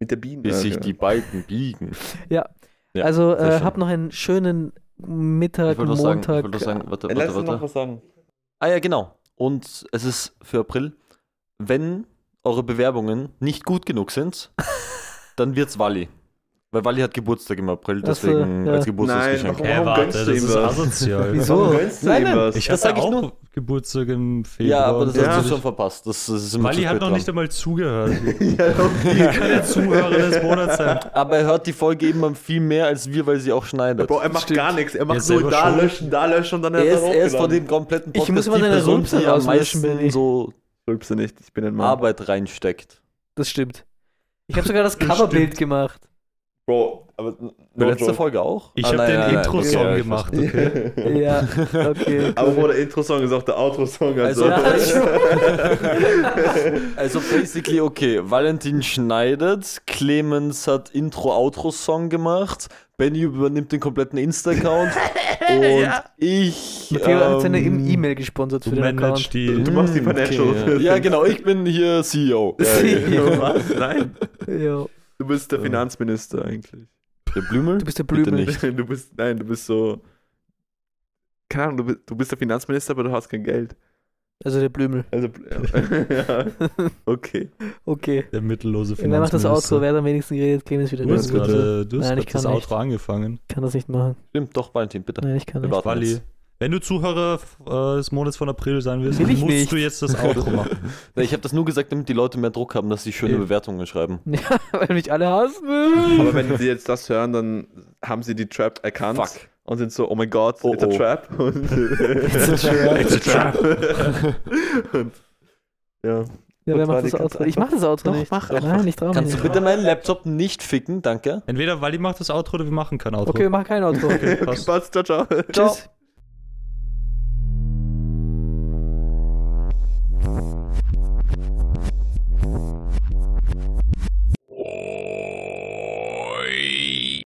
Mit der Biene. Bis sich die beiden biegen. Ja, also sehr äh, habt noch einen schönen Mittag, Ich noch sagen, ich Montag. wollte sagen, warte, Äh, warte, Lass uns noch warte. was sagen. Ah ja, genau. Und es ist für April. Wenn eure Bewerbungen nicht gut genug sind, dann wird's Wally. Weil Wally hat Geburtstag im April, Ach so, deswegen ja. als Geburtstagsgeschenk. Nein, Hä, Warum warte, gönnst das du ihm ist asozial. Wieso? Warum Nein, nein? Ich hatte sag ich auch nur. Geburtstag im Ja, Februar. aber das und hast Ja. du schon verpasst. Das, das ist immer Wally hat noch dran. nicht einmal zugehört. ja, Ich kann der Zuhörer des Monats sein. Aber er hört die Folge eben viel mehr als wir, weil sie auch schneidet. Bro, er macht Stimmt. gar nichts. Er macht selber da schuld. löschen, da löschen und dann er, ist, er er ist von dem kompletten Ich Podcast muss mal die deine Person, Rülpse die am meisten so Rülpse nicht, ich bin ein Mann. Arbeit reinsteckt. Das stimmt. Ich habe sogar das Coverbild gemacht. Bro, aber no Die letzte joke. Folge auch? Ich Ah, habe den Intro-Song okay, ja, gemacht, okay? Ja, okay. Aber wo der Intro-Song ist auch der Outro-Song. Also, Also- Also basically okay, Valentin schneidet, Clemens hat Intro-Outro-Song gemacht, Benny übernimmt den kompletten Insta-Account und ich... Matteo hat seine ähm, E-Mail gesponsert für den Account. die. Du machst die okay, Financial. ja. ja genau, ich bin hier CEO. Ja, CEO. Was? Nein. Ja. Du bist der Finanzminister eigentlich. Der Blümel? Du bist der Bitte Blümel. nicht. Du bist, nein, du bist so. Keine Ahnung, du bist, du bist der Finanzminister, aber du hast kein Geld. Also der Blümel. Also, ja. okay. Okay. Der mittellose Und wer macht das Finanzminister. Outro? Wer hat am wenigsten geredet? Clemens wieder. Du hast gerade du hast Nein, grad ich kann das nicht. Outro angefangen. Ich kann das nicht machen. Stimmt, doch, Valentin, bitte. Nein, ich kann Wir nicht. jetzt. Wenn du Zuhörer äh, des Monats von April sein willst, Will musst nicht. du jetzt das Outro machen. Ich habe das nur gesagt, damit die Leute mehr Druck haben, dass sie schöne Ja. Bewertungen schreiben. Ja, weil mich alle hassen. Aber wenn sie jetzt das hören, dann haben sie die Trap erkannt Fuck. und sind so, oh mein Gott, Oh, it's a oh. trap. Und It's a trap. It's a trap. und, ja. Ja, wer macht das Outro? du Ich mach das Outro Doch, nicht. mach Nein, einfach. ich trau mich Kannst du nicht. bitte meinen Laptop nicht ficken? Danke. Entweder Wally macht das Outro oder wir machen kein Outro. Okay, wir machen kein Outro. Okay, Okay, passt. passt. Ciao, ciao. Tschüss. Thank you.